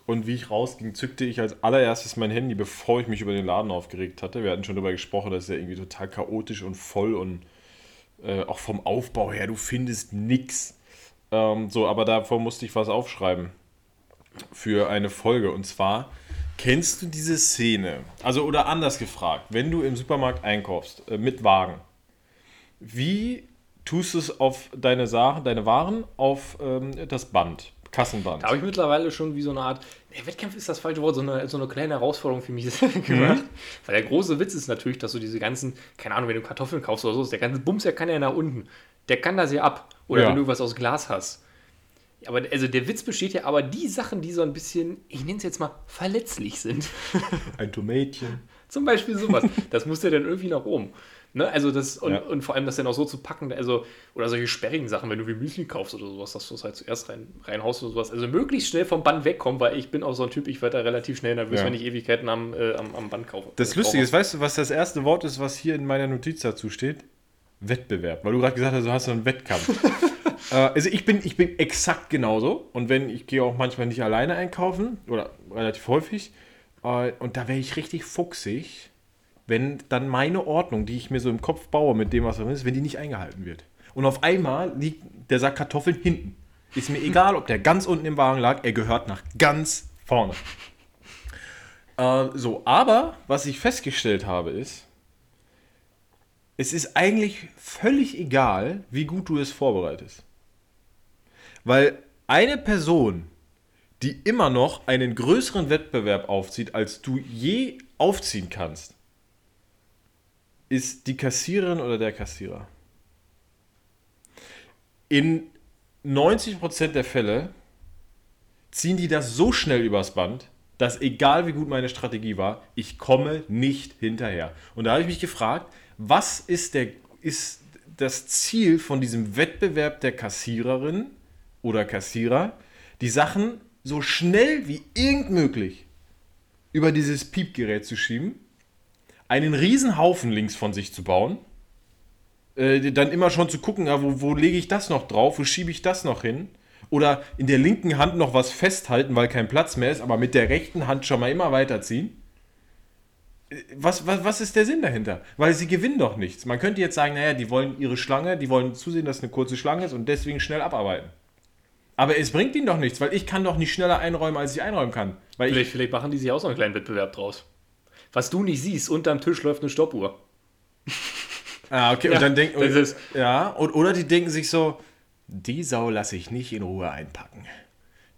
und wie ich rausging, zückte ich als allererstes mein Handy, bevor ich mich über den Laden aufgeregt hatte. Wir hatten schon darüber gesprochen, dass er irgendwie total chaotisch und voll und äh, auch vom Aufbau her, du findest nix. Ähm, so, aber davor musste ich was aufschreiben für eine Folge. Und zwar, kennst du diese Szene? Also, oder anders gefragt, wenn du im Supermarkt einkaufst äh, mit Wagen, wie tust du es auf deine Sachen, deine Waren auf ähm, das Band, Kassenband? Da habe ich mittlerweile schon wie so eine Art, nee, Wettkampf ist das falsche Wort, so eine, so eine kleine Herausforderung für mich gemacht. Weil der große Witz ist natürlich, dass du diese ganzen, keine Ahnung, wenn du Kartoffeln kaufst oder so, der ganze Bums, der kann ja nach unten. Der kann das ja ab. Oder Ja. wenn du was aus Glas hast. Aber also der Witz besteht ja, aber die Sachen, die so ein bisschen, ich nenne es jetzt mal, verletzlich sind. Ein Tomätchen. Zum Beispiel sowas. Das muss ja dann irgendwie nach oben. Ne? Also das, und, Ja. und vor allem das dann auch so zu packen, also, oder solche sperrigen Sachen, wenn du wie Müsli kaufst oder sowas, dass du es halt zuerst rein, reinhaust oder sowas. Also möglichst schnell vom Band wegkommen, weil ich bin auch so ein Typ, ich werde da relativ schnell nervös, Ja. wenn ich Ewigkeiten am, äh, am, am Band kaufe. Das Lustige brauche. ist, weißt du, was das erste Wort ist, was hier in meiner Notiz dazu steht? Wettbewerb. Weil du gerade gesagt hast, du hast so einen Wettkampf. äh, also ich bin, ich bin exakt genauso. Und wenn, ich gehe auch manchmal nicht alleine einkaufen, oder relativ häufig, äh, und da wäre ich richtig fuchsig, wenn dann meine Ordnung, die ich mir so im Kopf baue mit dem, was drin ist, wenn die nicht eingehalten wird. Und auf einmal liegt der Sack Kartoffeln hinten. Ist mir egal, ob der ganz unten im Wagen lag, er gehört nach ganz vorne. Äh, so, aber was ich festgestellt habe ist, es ist eigentlich völlig egal, wie gut du es vorbereitest. Weil eine Person, die immer noch einen größeren Wettbewerb aufzieht, als du je aufziehen kannst, ist die Kassiererin oder der Kassierer. In 90% der Fälle ziehen die das so schnell übers Band, dass egal wie gut meine Strategie war, ich komme nicht hinterher. Und da habe ich mich gefragt, was ist, der, ist das Ziel von diesem Wettbewerb der Kassiererin oder Kassierer, die Sachen so schnell wie irgend möglich über dieses Piepgerät zu schieben, einen riesen Haufen links von sich zu bauen, äh, dann immer schon zu gucken, ja, wo, wo lege ich das noch drauf, wo schiebe ich das noch hin Oder in der linken Hand noch was festhalten, weil kein Platz mehr ist, aber mit der rechten Hand schon mal immer weiterziehen. Äh, Was, was, was ist der Sinn dahinter? Weil sie gewinnen doch nichts. Man könnte jetzt sagen, naja, die wollen ihre Schlange, die wollen zusehen, dass es eine kurze Schlange ist und deswegen schnell abarbeiten. Aber es bringt ihnen doch nichts, weil ich kann doch nicht schneller einräumen, als ich einräumen kann. Weil ich, Vielleicht, vielleicht machen die sich auch so einen kleinen Wettbewerb draus. Was du nicht siehst, unterm Tisch läuft eine Stoppuhr. ah, okay, Ja, und dann denken, das ist- ja, und, oder die denken sich so, die Sau lasse ich nicht in Ruhe einpacken.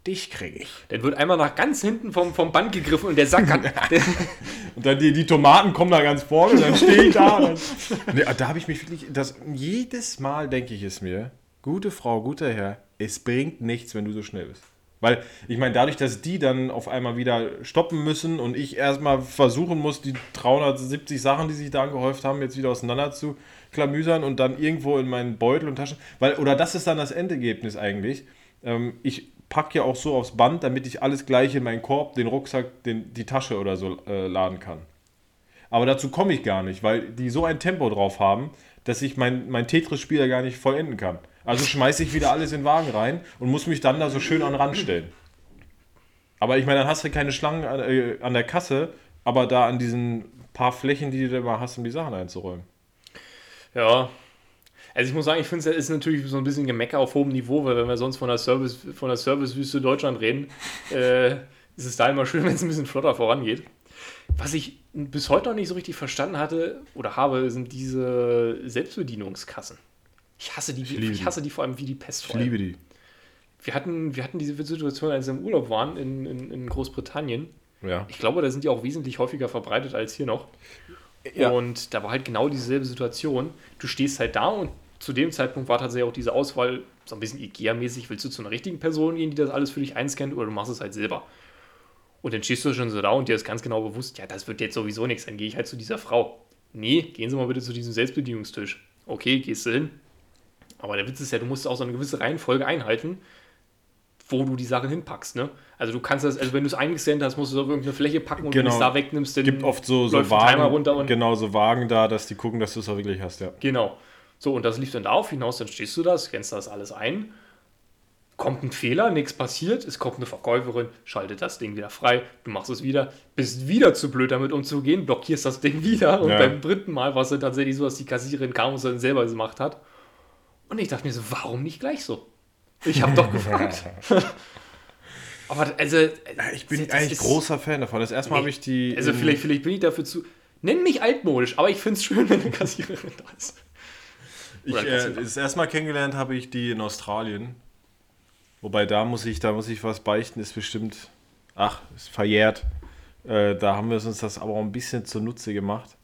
Dich kriege ich. Dann wird einmal nach ganz hinten vom, vom Band gegriffen und der Sack hat. der, Und dann die, die Tomaten kommen da ganz vorne und dann stehe ich da. Und dann, nee, da habe ich mich wirklich, das, jedes Mal denke ich es mir, gute Frau, guter Herr, es bringt nichts, wenn du so schnell bist. Weil, ich meine, dadurch, dass die dann auf einmal wieder stoppen müssen und ich erstmal versuchen muss, die 370 Sachen, die sich da angehäuft haben, jetzt wieder auseinander zu klamüsern und dann irgendwo in meinen Beutel und Taschen. Weil, oder das ist dann das Endergebnis eigentlich. Ähm, ich packe ja auch so aufs Band, damit ich alles gleich in meinen Korb, den Rucksack, den, die Tasche oder so äh, laden kann. Aber dazu komme ich gar nicht, weil die so ein Tempo drauf haben, dass ich mein, mein Tetris-Spiel ja gar nicht vollenden kann. Also schmeiße ich wieder alles in den Wagen rein und muss mich dann da so schön an den Rand stellen. Aber ich meine, dann hast du keine Schlangen an, äh, an der Kasse, aber da an diesen paar Flächen, die du da mal hast, um die Sachen einzuräumen. ja. Also ich muss sagen, ich finde es ist natürlich so ein bisschen Gemecker auf hohem Niveau, weil wenn wir sonst von der Service, von der Servicewüste Deutschland reden, äh, ist es da immer schön, wenn es ein bisschen flotter vorangeht. Was ich bis heute noch nicht so richtig verstanden hatte oder habe, sind diese Selbstbedienungskassen. Ich hasse die, ich, die. hasse die vor allem wie die Pest. Ich liebe die. Wir hatten, wir hatten diese Situation, als wir im Urlaub waren in, in, in Großbritannien. Ja. Ich glaube, da sind die auch wesentlich häufiger verbreitet als hier noch. Ja. Und da war halt genau dieselbe Situation. Du stehst halt da und zu dem Zeitpunkt war tatsächlich auch diese Auswahl so ein bisschen IKEA-mäßig. Willst du zu einer richtigen Person gehen, die das alles für dich einscannt oder du machst es halt selber? Und dann stehst du schon so da und dir ist ganz genau bewusst, ja, das wird jetzt sowieso nichts. Dann gehe ich halt zu dieser Frau. Nee, gehen Sie mal bitte zu diesem Selbstbedienungstisch. Okay, gehst du hin. Aber der Witz ist ja, du musst auch so eine gewisse Reihenfolge einhalten, wo du die Sachen hinpackst. Ne? Also du kannst das, also wenn du es eingescannt hast, musst du es auf irgendeine Fläche packen und wenn Genau. du es da wegnimmst, dann gibt oft so, so Wagen, runter und genau, so Wagen da, dass die gucken, dass du es auch wirklich hast, ja. Genau. So, und das lief dann darauf hinaus, dann stehst du da, scannst das alles ein, kommt ein Fehler, nichts passiert, es kommt eine Verkäuferin, schaltet das Ding wieder frei, du machst es wieder, bist wieder zu blöd damit umzugehen, blockierst das Ding wieder und Ja. beim dritten Mal war es dann tatsächlich so, dass die Kassiererin kam und es dann selber gemacht hat. Und ich dachte mir so, warum nicht gleich so? Ich habe doch gefragt. Aber also, Ich bin das eigentlich ist- großer Fan davon. Das erste Mal Nee. habe ich die. Also in- vielleicht, vielleicht bin ich dafür zu. Nenn mich altmodisch, aber ich finde es schön, wenn eine Kassiererin da ist. Ich, äh, das erste Mal kennengelernt habe ich die in Australien. Wobei da muss ich, da muss ich was beichten, ist bestimmt, ach, ist verjährt. Äh, da haben wir uns das aber auch ein bisschen zunutze gemacht.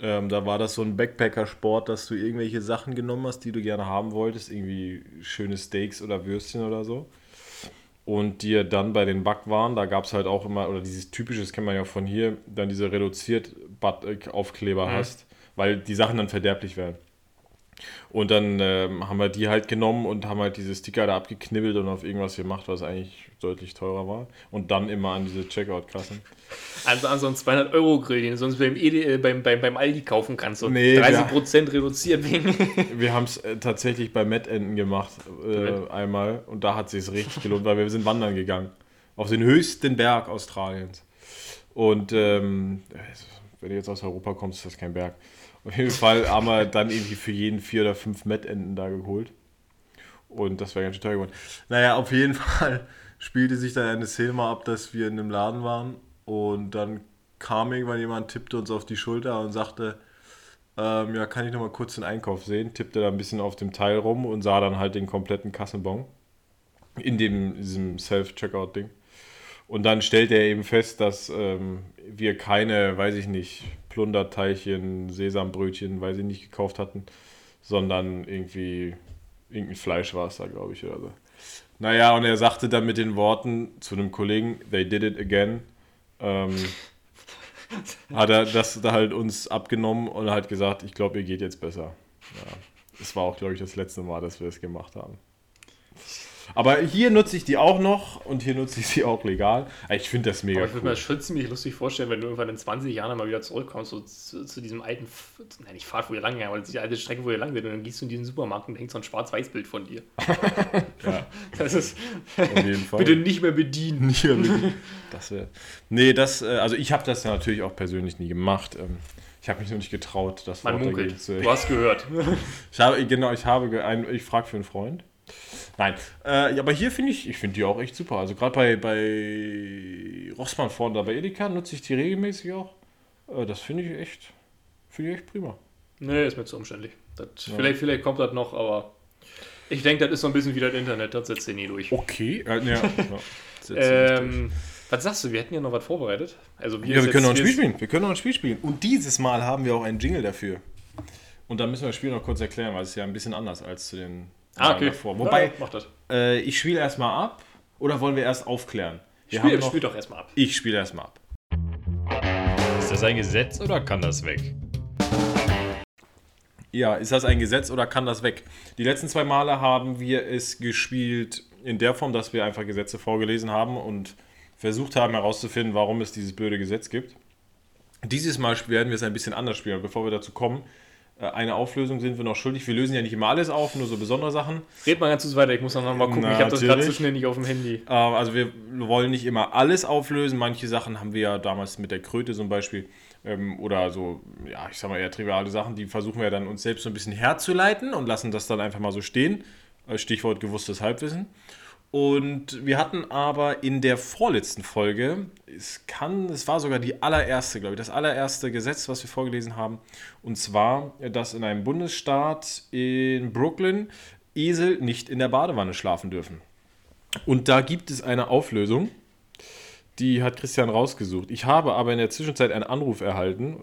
Ähm, da war das so ein Backpacker-Sport, dass du irgendwelche Sachen genommen hast, die du gerne haben wolltest, irgendwie schöne Steaks oder Würstchen oder so. Und dir dann bei den Backwaren, da gab es halt auch immer, oder dieses typische, das kennt man ja von hier, dann diese reduziert Aufkleber hast, weil die Sachen dann verderblich werden. Und dann ähm, haben wir die halt genommen und haben halt diese Sticker da abgeknibbelt und auf irgendwas gemacht, was eigentlich deutlich teurer war. Und dann immer an diese Checkout-Kassen. Also an so einen 200-Euro-Grill, den du sonst beim, Ede, äh, beim, beim, beim Aldi kaufen kannst. Und Nee, 30% reduziert wegen. Wir haben es äh, tatsächlich bei Mettenten gemacht, äh, einmal. Und da hat es sich richtig gelohnt, weil wir sind wandern gegangen. Auf den höchsten Berg Australiens. Und ähm, wenn du jetzt aus Europa kommst, ist das kein Berg. Auf jeden Fall haben wir dann irgendwie für jeden vier oder fünf Mettenten da geholt. Und das wäre ganz schön teuer geworden. Naja, auf jeden Fall spielte sich dann eine Szene mal ab, dass wir in einem Laden waren. Und dann kam irgendwann jemand, tippte uns auf die Schulter und sagte, ähm, ja, kann ich noch mal kurz den Einkauf sehen? Tippte da ein bisschen auf dem Teil rum und sah dann halt den kompletten Kassenbon in dem, diesem Self-Checkout-Ding. Und dann stellte er eben fest, dass ähm, wir keine, weiß ich nicht, Plunderteilchen, Sesambrötchen, weiß ich nicht, gekauft hatten, sondern irgendwie irgendein Fleisch war es da, glaube ich, oder so. Naja, und er sagte dann mit den Worten zu einem Kollegen, they did it again, ähm, hat er das da halt uns abgenommen und halt gesagt, ich glaube, ihr geht jetzt besser. Ja. Das war auch, glaube ich, das letzte Mal, dass wir es gemacht haben. Aber hier nutze ich die auch noch und hier nutze ich sie auch legal. Ich finde das mega Aber ich würde mir cool. das schon ziemlich lustig vorstellen, wenn du irgendwann in 20 Jahren mal wieder zurückkommst, so zu, zu diesem alten, nein, nicht Fahrt, wo ihr lang aber die alte Strecke, wo ihr lang seid, und dann gehst du in diesen Supermarkt und hängt so ein Schwarz-Weiß-Bild von dir. Ja, Das ist, auf jeden Fall. bitte nicht mehr bedienen. Hier, bitte. das wär, nee, das, äh, also ich habe das ja natürlich auch persönlich nie gemacht. Ähm, Ich habe mich nur nicht getraut, das Man Wort dagegen munkelt. zu. Du hast gehört. Ich habe, genau, ich habe, ein, ich frage für einen Freund. Nein, äh, ja, aber hier finde ich, ich finde die auch echt super. Also gerade bei, bei Rossmann vorne da bei Edeka nutze ich die regelmäßig auch. Äh, das finde ich echt, finde ich echt prima. nee, ist mir zu umständlich. Das, vielleicht, vielleicht kommt das noch, aber ich denke, das ist so ein bisschen wie das Internet, das setzt ihr nie durch. Okay, äh, ja. ja. Ähm, was sagst du? Wir hätten ja noch was vorbereitet. Also Ja, wir können noch ein Spiel wir- spielen. Wir können noch ein Spiel spielen. Und dieses Mal haben wir auch einen Jingle dafür. Und da müssen wir das Spiel noch kurz erklären, weil es ist ja ein bisschen anders als zu den Ah, okay. davor. Wobei, Ja, mach das. äh, ich spiele erstmal ab oder wollen wir erst aufklären? Wir Spiel, noch, spiel doch erstmal ab. ich spiele erstmal ab. Ist das ein Gesetz oder kann das weg? Ja, ist das ein Gesetz oder kann das weg? Die letzten zwei Male haben wir es gespielt in der Form, dass wir einfach Gesetze vorgelesen haben und versucht haben herauszufinden, warum es dieses blöde Gesetz gibt. Dieses Mal werden wir es ein bisschen anders spielen. Bevor wir dazu kommen, eine Auflösung sind wir noch schuldig. Wir lösen ja nicht immer alles auf, nur so besondere Sachen. Red mal ganz kurz weiter, ich muss dann noch mal gucken. Na, ich habe das gerade so schnell nicht auf dem Handy. Äh, Also wir wollen nicht immer alles auflösen. Manche Sachen haben wir ja damals mit der Kröte zum Beispiel ähm, oder so, ja, ich sag mal eher triviale Sachen, die versuchen wir dann uns selbst so ein bisschen herzuleiten und lassen das dann einfach mal so stehen. Äh, Stichwort gewusstes Halbwissen. Und wir hatten aber in der vorletzten Folge, es kann, es war sogar die allererste, glaube ich, das allererste Gesetz, was wir vorgelesen haben. Und zwar, dass in einem Bundesstaat in Brooklyn Esel nicht in der Badewanne schlafen dürfen. Und da gibt es eine Auflösung, die hat Christian rausgesucht. Ich habe aber in der Zwischenzeit einen Anruf erhalten,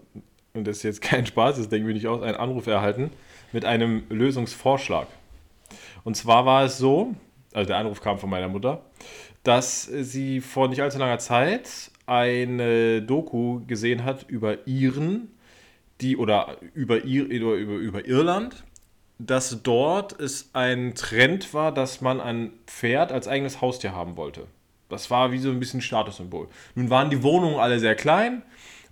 und das ist jetzt kein Spaß, das denke ich mir nicht aus, einen Anruf erhalten mit einem Lösungsvorschlag. Und zwar war es so, also der Anruf kam von meiner Mutter, dass sie vor nicht allzu langer Zeit eine Doku gesehen hat über Iren, die oder über, Ir, über, über, über Irland, dass dort es ein Trend war, dass man ein Pferd als eigenes Haustier haben wollte. Das war wie so ein bisschen Statussymbol. Nun waren die Wohnungen alle sehr klein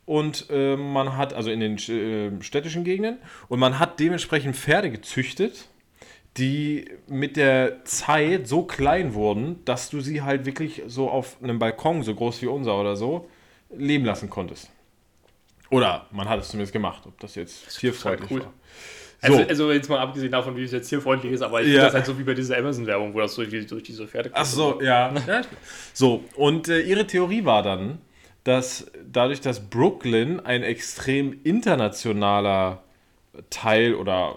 und äh, man hat, also in den äh, städtischen Gegenden, und man hat dementsprechend Pferde gezüchtet, die mit der Zeit so klein wurden, dass du sie halt wirklich so auf einem Balkon, so groß wie unser oder so, leben lassen konntest. Oder man hat es zumindest gemacht, ob das jetzt tierfreundlich cool. war. Also, So. also jetzt mal abgesehen davon, wie es jetzt hier freundlich ist, aber ich Ja. finde das halt so wie bei dieser Amazon-Werbung, wo das durch, die- durch diese Pferde Ach so, ja. ja. So, und äh, ihre Theorie war dann, dass dadurch, dass Brooklyn ein extrem internationaler Teil oder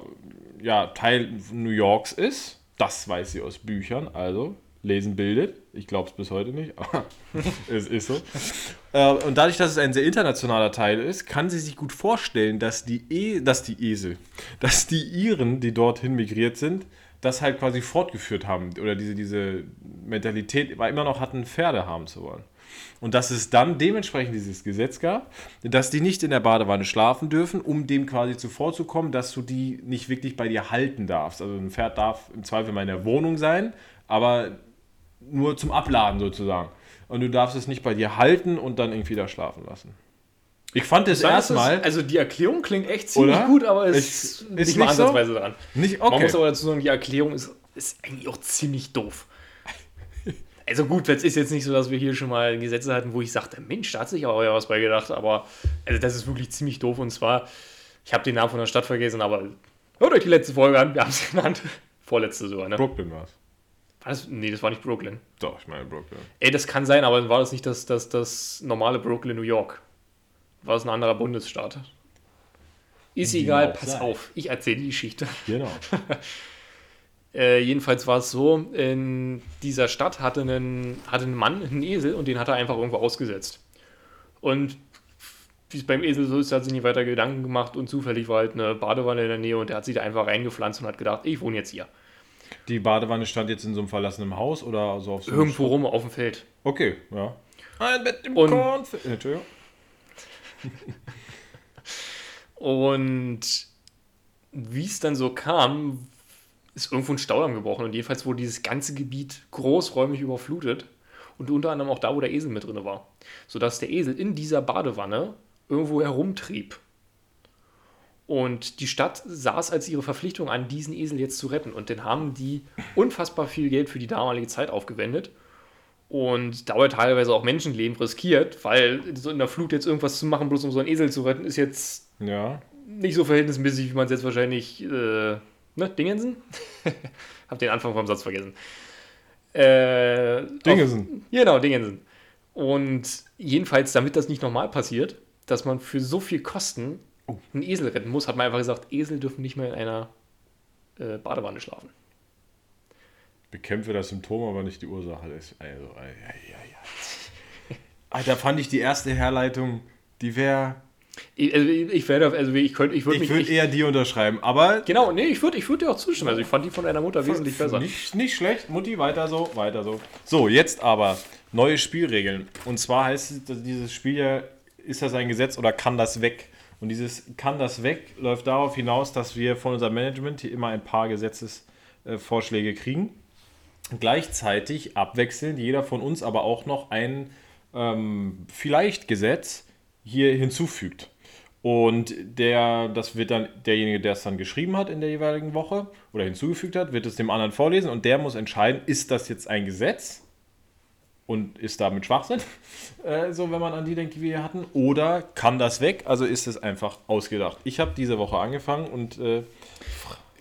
ja, Teil New Yorks ist, das weiß sie aus Büchern, also lesen bildet. Ich glaube es bis heute nicht, aber es ist so. Äh, und dadurch, dass es ein sehr internationaler Teil ist, kann sie sich gut vorstellen, dass die, e dass die Esel, dass die Iren, die dorthin migriert sind, das halt quasi fortgeführt haben oder diese, diese Mentalität immer noch hatten, Pferde haben zu wollen. Und dass es dann dementsprechend dieses Gesetz gab, dass die nicht in der Badewanne schlafen dürfen, um dem quasi zuvorzukommen, dass du die nicht wirklich bei dir halten darfst. Also ein Pferd darf im Zweifel mal in der Wohnung sein, aber nur zum Abladen sozusagen. Und du darfst es nicht bei dir halten und dann irgendwie da schlafen lassen. Ich fand es das ist- erstmal Also die Erklärung klingt echt ziemlich Oder? gut, aber es Ich- ist ist nicht mal nicht so? ansatzweise dran. nicht Man okay. muss aber dazu sagen, die Erklärung ist, ist eigentlich auch ziemlich doof. Also gut, es ist jetzt nicht so, dass wir hier schon mal Gesetze hatten, wo ich sagte, Mensch, da hat sich aber ja was bei gedacht, aber also das ist wirklich ziemlich doof und zwar, ich habe den Namen von der Stadt vergessen, aber hört euch die letzte Folge an, wir haben es genannt. Vorletzte sogar, ne? Brooklyn war es. War das? Nee, das war nicht Brooklyn. Doch, ich meine Brooklyn. Ey, das kann sein, aber war das nicht das, das, das normale Brooklyn, New York? War das ein anderer Bundesstaat? Ist egal, pass auf, ich erzähle die Geschichte. Genau. Äh, jedenfalls war es so, in dieser Stadt hatte, einen, hatte ein Mann einen Esel und den hat er einfach irgendwo ausgesetzt. Und wie es beim Esel so ist, hat sich nicht weiter Gedanken gemacht und zufällig war halt eine Badewanne in der Nähe und der hat sich da einfach reingepflanzt und hat gedacht, ich wohne jetzt hier. Die Badewanne stand jetzt in so einem verlassenen Haus oder so auf so Irgendwo rum auf dem Feld. Okay, ja. Ein Bett im Und- Kornfeld. Entschuldigung. Und wie es dann so kam, ist irgendwo ein Staudamm gebrochen und jedenfalls wurde dieses ganze Gebiet großräumig überflutet und unter anderem auch da, wo der Esel mit drin war. Sodass der Esel in dieser Badewanne irgendwo herumtrieb. Und die Stadt saß als ihre Verpflichtung an, diesen Esel jetzt zu retten. Und dann haben die unfassbar viel Geld für die damalige Zeit aufgewendet und dauert teilweise auch Menschenleben riskiert, weil so in der Flut jetzt irgendwas zu machen, bloß um so einen Esel zu retten, ist jetzt Ja. nicht so verhältnismäßig, wie man es jetzt wahrscheinlich. Äh, ne, Dingensen? Hab den Anfang vom Satz vergessen. Äh, Dingensen. Auf, genau, Dingensen. Und jedenfalls, damit das nicht nochmal passiert, dass man für so viel Kosten einen Esel retten muss, hat man einfach gesagt, Esel dürfen nicht mehr in einer äh, Badewanne schlafen. Bekämpfe das Symptom, aber nicht die Ursache. Also, ei, ei, ei. Alter, fand ich die erste Herleitung, die wäre. Ich, also ich, werde, also ich könnte, ich würde Ich würde eher die unterschreiben, aber. genau, nee, ich würde ich würd dir auch zustimmen. Also ich fand die von deiner Mutter wesentlich besser. Nicht, nicht schlecht, Mutti, weiter so, weiter so. So, jetzt aber neue Spielregeln. Und zwar heißt dieses Spiel ja, ist das ein Gesetz oder kann das weg? Und dieses kann das weg läuft darauf hinaus, dass wir von unserem Management hier immer ein paar Gesetzesvorschläge kriegen. Gleichzeitig abwechselnd jeder von uns aber auch noch ein ähm, vielleicht Gesetz hier hinzufügt. Und der, das wird dann derjenige, der es dann geschrieben hat in der jeweiligen Woche oder hinzugefügt hat, wird es dem anderen vorlesen und der muss entscheiden, ist das jetzt ein Gesetz und ist damit Schwachsinn, äh, so wenn man an die denkt, die wir hier hatten, oder kann das weg, also ist es einfach ausgedacht. Ich habe diese Woche angefangen und äh,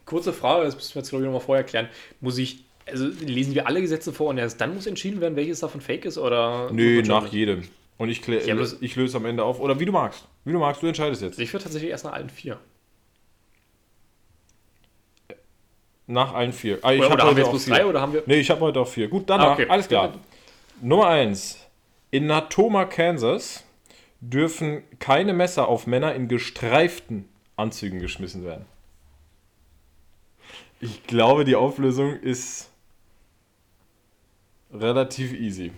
Kurze Frage, das müssen wir jetzt glaube ich nochmal vorher klären. Muss ich, also lesen wir alle Gesetze vor und erst dann muss entschieden werden, welches davon fake ist oder? nö, nach jedem. Und ich, klä- Ja, bloß- ich löse am Ende auf, oder wie du magst. Wie du magst, du entscheidest jetzt. Ich würde tatsächlich erst nach allen vier. Nach allen vier. Ah, ich Oder, hab oder haben heute wir jetzt auch bloß vier. drei oder haben wir. Nee, ich habe heute auch vier. Gut, danach. Ah, okay. Alles klar. Nummer eins. In Natoma, Kansas dürfen keine Messer auf Männer in gestreiften Anzügen geschmissen werden. Ich glaube, die Auflösung ist relativ easy.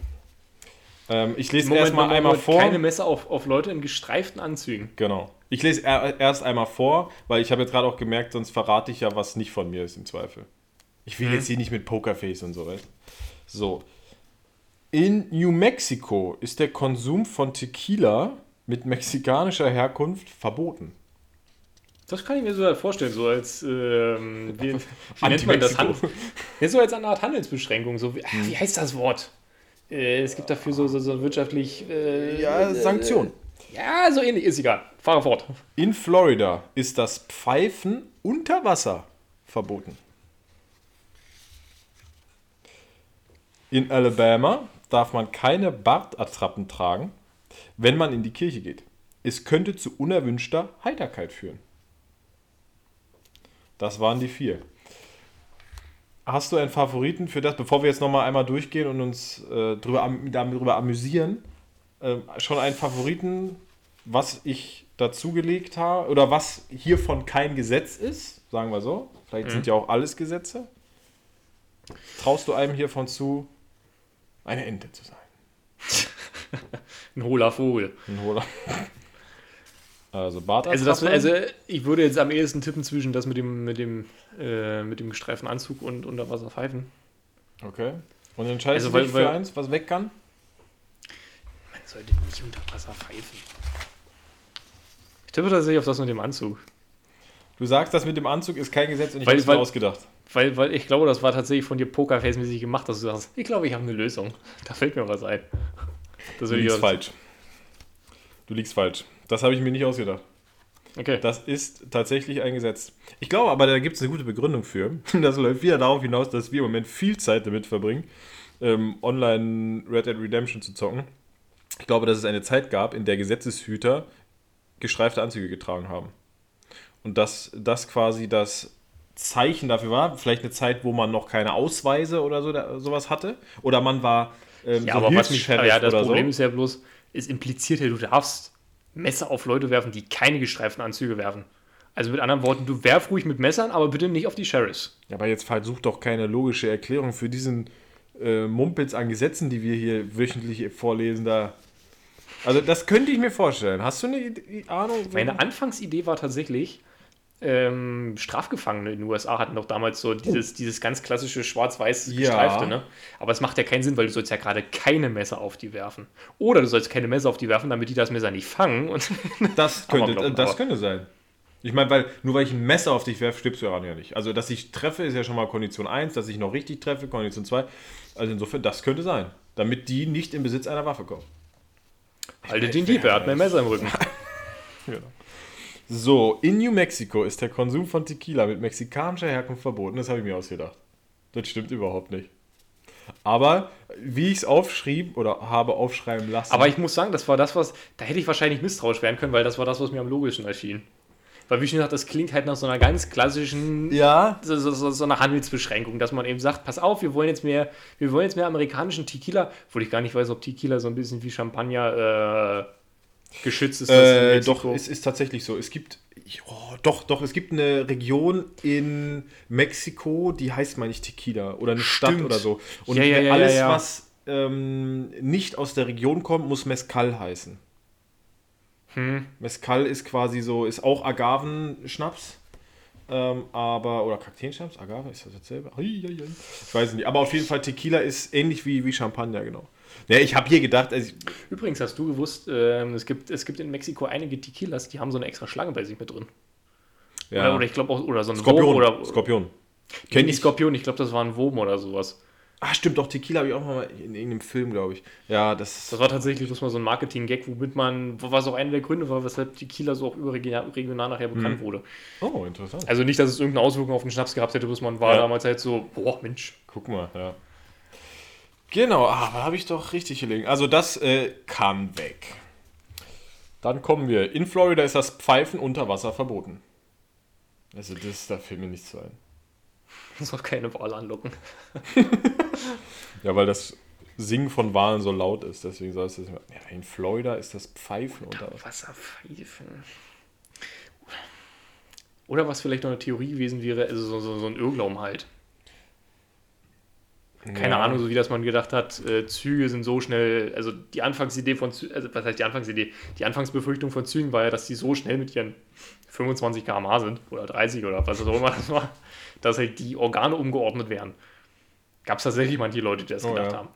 Ähm, ich lese erstmal einmal vor. Keine Messer auf, auf Leute in gestreiften Anzügen. Genau. Ich lese er, erst einmal vor, weil ich habe jetzt gerade auch gemerkt, sonst verrate ich ja, was nicht von mir ist im Zweifel. Ich will jetzt hier nicht mit Pokerface und so, weißt So. In New Mexico ist der Konsum von Tequila mit mexikanischer Herkunft verboten. Das kann ich mir so halt vorstellen, so als, ähm, wie, wie nennt man das? Handel, ja, so als eine Art Handelsbeschränkung. So, wie, ah, wie heißt das Wort? Äh, es gibt dafür so, so, so wirtschaftlich. Äh, Ja, Sanktion. Ja, so ähnlich, ist egal. Fahre fort. In Florida ist das Pfeifen unter Wasser verboten. In Alabama darf man keine Bartattrappen tragen, wenn man in die Kirche geht. Es könnte zu unerwünschter Heiterkeit führen. Das waren die vier. Hast du einen Favoriten für das, bevor wir jetzt nochmal einmal durchgehen und uns äh, drüber, darüber amüsieren? Ähm, schon einen Favoriten, was ich dazugelegt habe oder was hiervon kein Gesetz ist, sagen wir so. Vielleicht sind ja auch alles Gesetze. Traust du einem hiervon zu, eine Ente zu sein? Ein hohler Vogel. Ein Hohler. Also Bart Also, das, also ich würde jetzt am ehesten tippen zwischen das mit dem, mit dem, äh, mit dem gestreiften Anzug und Unterwasserpfeifen. Okay. Und entscheidest Also, du weil- dich für weil- eins, was weg kann? Man sollte nicht unter Wasser pfeifen. Ich tippe tatsächlich auf das mit dem Anzug. Du sagst, das mit dem Anzug ist kein Gesetz und ich Weil- habe es mir weil- ausgedacht. Weil, weil ich glaube, das war tatsächlich von dir Pokerface-mäßig gemacht, dass du sagst, ich glaube, ich habe eine Lösung. Da fällt mir was ein. Das Du liegst falsch. Du liegst falsch. Das habe ich mir nicht ausgedacht. Okay. Das ist tatsächlich ein Gesetz. Ich glaube aber, da gibt es eine gute Begründung für. Das läuft wieder darauf hinaus, dass wir im Moment viel Zeit damit verbringen, ähm, online Red Dead Redemption zu zocken. Ich glaube, dass es eine Zeit gab, in der Gesetzeshüter gestreifte Anzüge getragen haben. Und dass das quasi das Zeichen dafür war, vielleicht eine Zeit, wo man noch keine Ausweise oder so, da, sowas hatte. Oder man war ähm, ja, so aber was ja, das Problem so. ist ja bloß, es impliziert ja, du darfst Messer auf Leute werfen, die keine gestreiften Anzüge werfen. Also mit anderen Worten, du werf ruhig mit Messern, aber bitte nicht auf die Sheriffs. Ja, aber jetzt versuch doch keine logische Erklärung für diesen äh, Mumpitz an Gesetzen, die wir hier wöchentlich vorlesen. Da. Also, das könnte ich mir vorstellen. Hast du eine Idee, Ahnung? Meine Anfangsidee war tatsächlich, ähm, Strafgefangene in den USA hatten doch damals so dieses, dieses ganz klassische schwarz-weiß Ja. gestreifte, ne? Aber es macht ja keinen Sinn, weil du sollst ja gerade keine Messer auf die werfen. Oder du sollst keine Messer auf die werfen, damit die das Messer nicht fangen. Und Das könnte, Amoklauf, das aber- könnte sein. Ich meine, weil nur weil ich ein Messer auf dich werfe, stirbst du ja nicht. Also, dass ich treffe, ist ja schon mal Kondition 1, dass ich noch richtig treffe, Kondition 2. Also insofern, das könnte sein. Damit die nicht in Besitz einer Waffe kommen. haltet den Dieb, er hat mein Messer im Rücken. So, in New Mexico ist der Konsum von Tequila mit mexikanischer Herkunft verboten. Das habe ich mir ausgedacht. Das stimmt überhaupt nicht. Aber wie ich es aufschrieb oder habe aufschreiben lassen. Aber ich muss sagen, das war das, was. Da hätte ich wahrscheinlich misstrauisch werden können, weil das war das, was mir am logischen erschien. Weil, wie schon gesagt, das klingt halt nach so einer ganz klassischen. ja, So, so, so, so einer Handelsbeschränkung, dass man eben sagt, pass auf, wir wollen jetzt mehr, wir wollen jetzt mehr amerikanischen Tequila, obwohl ich gar nicht weiß, ob Tequila so ein bisschen wie Champagner äh, geschützt ist. Äh, das in doch, es ist tatsächlich so. Es gibt, oh, doch, doch, es gibt eine Region in Mexiko, die heißt, meine ich, Tequila oder eine Stadt Stimmt. oder so. Und Ja, ja, alles, ja, was ähm, nicht aus der Region kommt, muss Mezcal heißen. Hm. Mezcal ist quasi so, ist auch Agavenschnaps. Ähm, aber, oder Kakteenschnaps, Agave, ist das dasselbe? Ich weiß nicht. Aber auf jeden Fall, Tequila ist ähnlich wie, wie Champagner, genau. Ja, ich habe hier gedacht, also Übrigens, hast du gewusst, ähm, es, gibt, es gibt in Mexiko einige Tequilas, die haben so eine extra Schlange bei sich mit drin. ja, Oder, oder ich glaube auch, oder so ein Skorpion. Wurm oder. Skorpion. Kenn ich Skorpion, ich glaube, das war ein Wurm oder sowas. Ah, stimmt, doch, Tequila habe ich auch mal in irgendeinem Film, glaube ich. Ja, das, Das war tatsächlich bloß mal so ein Marketing-Gag, womit man, was auch einer der Gründe war, weshalb Tequila so auch überregional regional nachher bekannt wurde. Oh, interessant. Also nicht, dass es irgendeine Auswirkung auf den Schnaps gehabt hätte, bloß man war Ja. damals halt so, boah, Mensch. Guck mal, ja. Genau, ah, da habe ich doch richtig gelegen. Also das äh, kann weg. Dann kommen wir. In Florida ist das Pfeifen unter Wasser verboten. Also das, da fällt mir nichts ein. Das soll keine Wahl anlocken. Ja, weil das Singen von Wahlen so laut ist, deswegen soll es das immer. Ja, in Florida ist das Pfeifen unter Wasser. Wasserpfeifen. Oder was vielleicht noch eine Theorie gewesen wäre, also so, so, so ein Irrglauben halt. Keine Ja. Ahnung, so wie das man gedacht hat, äh, Züge sind so schnell, also die Anfangsidee von Zügen, also was heißt die Anfangsidee? Die Anfangsbefürchtung von Zügen war ja, dass die so schnell mit ihren 25 km/h sind oder 30 oder was auch immer das war, dass halt die Organe umgeordnet werden. Gab es tatsächlich manche Leute, die das Oh, gedacht ja. haben.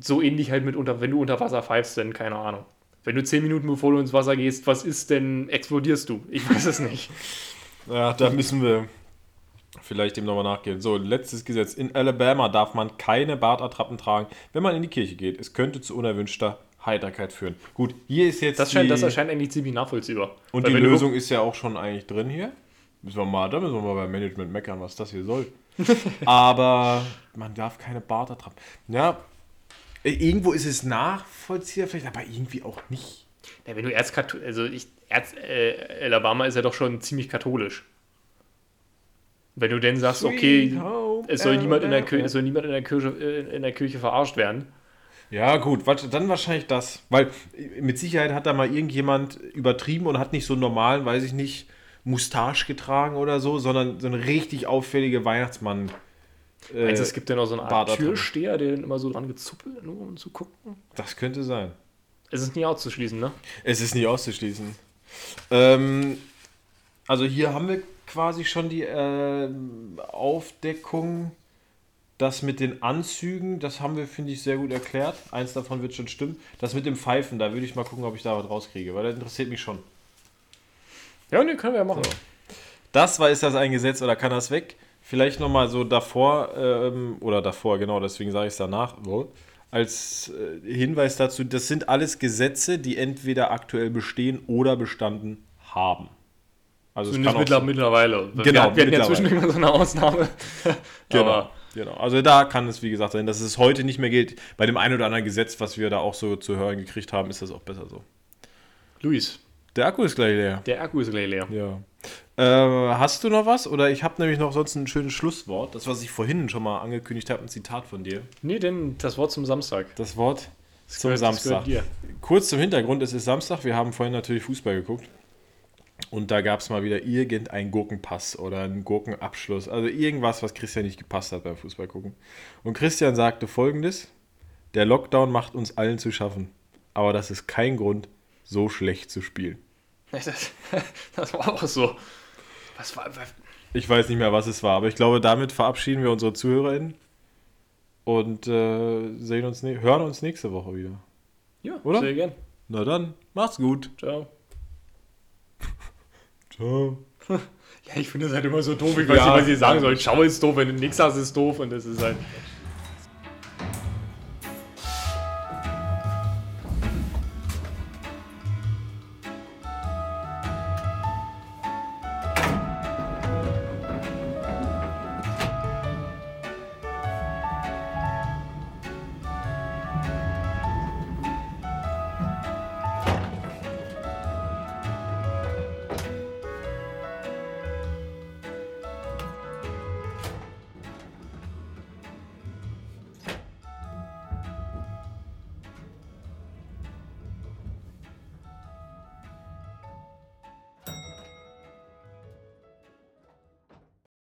So ähnlich halt mit unter, wenn du unter Wasser pfeifst, dann keine Ahnung. Wenn du 10 Minuten bevor du ins Wasser gehst, was ist denn, explodierst du? Ich weiß es nicht. Ja, da müssen wir vielleicht dem nochmal nachgehen. So, letztes Gesetz. In Alabama darf man keine Bartattrappen tragen, wenn man in die Kirche geht. Es könnte zu unerwünschter Heiterkeit führen. Gut, hier ist jetzt Das, scheint, das erscheint eigentlich ziemlich nachvollziehbar. und Weil die Lösung ist ja auch schon eigentlich drin hier. Müssen wir mal, da müssen wir mal beim Management meckern, was das hier soll. Aber man darf keine Bartattrappen. Ja, äh, irgendwo ist es nachvollziehbar, vielleicht, aber irgendwie auch nicht. Ja, wenn du Erzkatholisch, also ich, Erz, äh, Alabama ist ja doch schon ziemlich katholisch. Wenn du denn sagst, okay, Sweet home es soll niemand in der. Kirche, es soll niemand in der Kirche, in der Kirche verarscht werden. Ja, gut, dann wahrscheinlich das. Weil äh, mit Sicherheit hat da mal irgendjemand übertrieben und hat nicht so einen normalen, weiß ich nicht, Moustache getragen oder so, sondern so eine richtig auffällige Weihnachtsmann. Äh, Meinst du, es gibt ja noch so eine Art. Türsteher, der dann immer so dran gezuppelt, nur um zu gucken? Das könnte sein. Es ist nie auszuschließen, ne? Es ist nicht auszuschließen. Ähm, also hier haben wir quasi schon die ähm, Aufdeckung. Das mit den Anzügen, das haben wir, finde ich, sehr gut erklärt. Eins davon wird schon stimmen. Das mit dem Pfeifen, da würde ich mal gucken, ob ich da was rauskriege, weil das interessiert mich schon. Ja, ne, können wir ja machen. Das war, ist das ein Gesetz oder kann das weg? Vielleicht nochmal so davor, ähm, oder davor, genau, deswegen sage ich es danach, so, als äh, Hinweis dazu, das sind alles Gesetze, die entweder aktuell bestehen oder bestanden haben. Also es Zumindest mittler, so- mittlerweile. wir, Genau, wir hatten ja zwischendurch mal so eine Ausnahme. Genau, genau. Also da kann es, wie gesagt, sein, dass es heute nicht mehr gilt. Bei dem einen oder anderen Gesetz, was wir da auch so zu hören gekriegt haben, ist das auch besser so. Luis, Der Akku ist gleich leer. der Akku ist gleich leer. Ja. Äh, hast du noch was? Oder ich habe nämlich noch sonst ein schönes Schlusswort. Das, was ich vorhin schon mal angekündigt habe, ein Zitat von dir. Nee, denn das Wort zum Samstag. Das Wort Das zum gehört- Samstag. Kurz zum Hintergrund, es ist Samstag. Wir haben vorhin natürlich Fußball geguckt. Und da gab es mal wieder irgendein Gurkenpass oder einen Gurkenabschluss. Also irgendwas, was Christian nicht gepasst hat beim Fußball gucken. Und Christian sagte folgendes: Der Lockdown macht uns allen zu schaffen. Aber das ist kein Grund, so schlecht zu spielen. Das, das war auch so. Was war. Was, Ich weiß nicht mehr, was es war, aber ich glaube, damit verabschieden wir unsere ZuhörerInnen und äh, sehen uns, hören uns nächste Woche wieder. ja, Oder? sehr gern. Na dann, macht's gut. Ciao. Ciao. Ja, ich finde das halt immer so doof. Ich weiß Ja. nicht, was ich sagen soll. Schau ist doof, wenn du nichts hast, ist doof. Und das ist halt.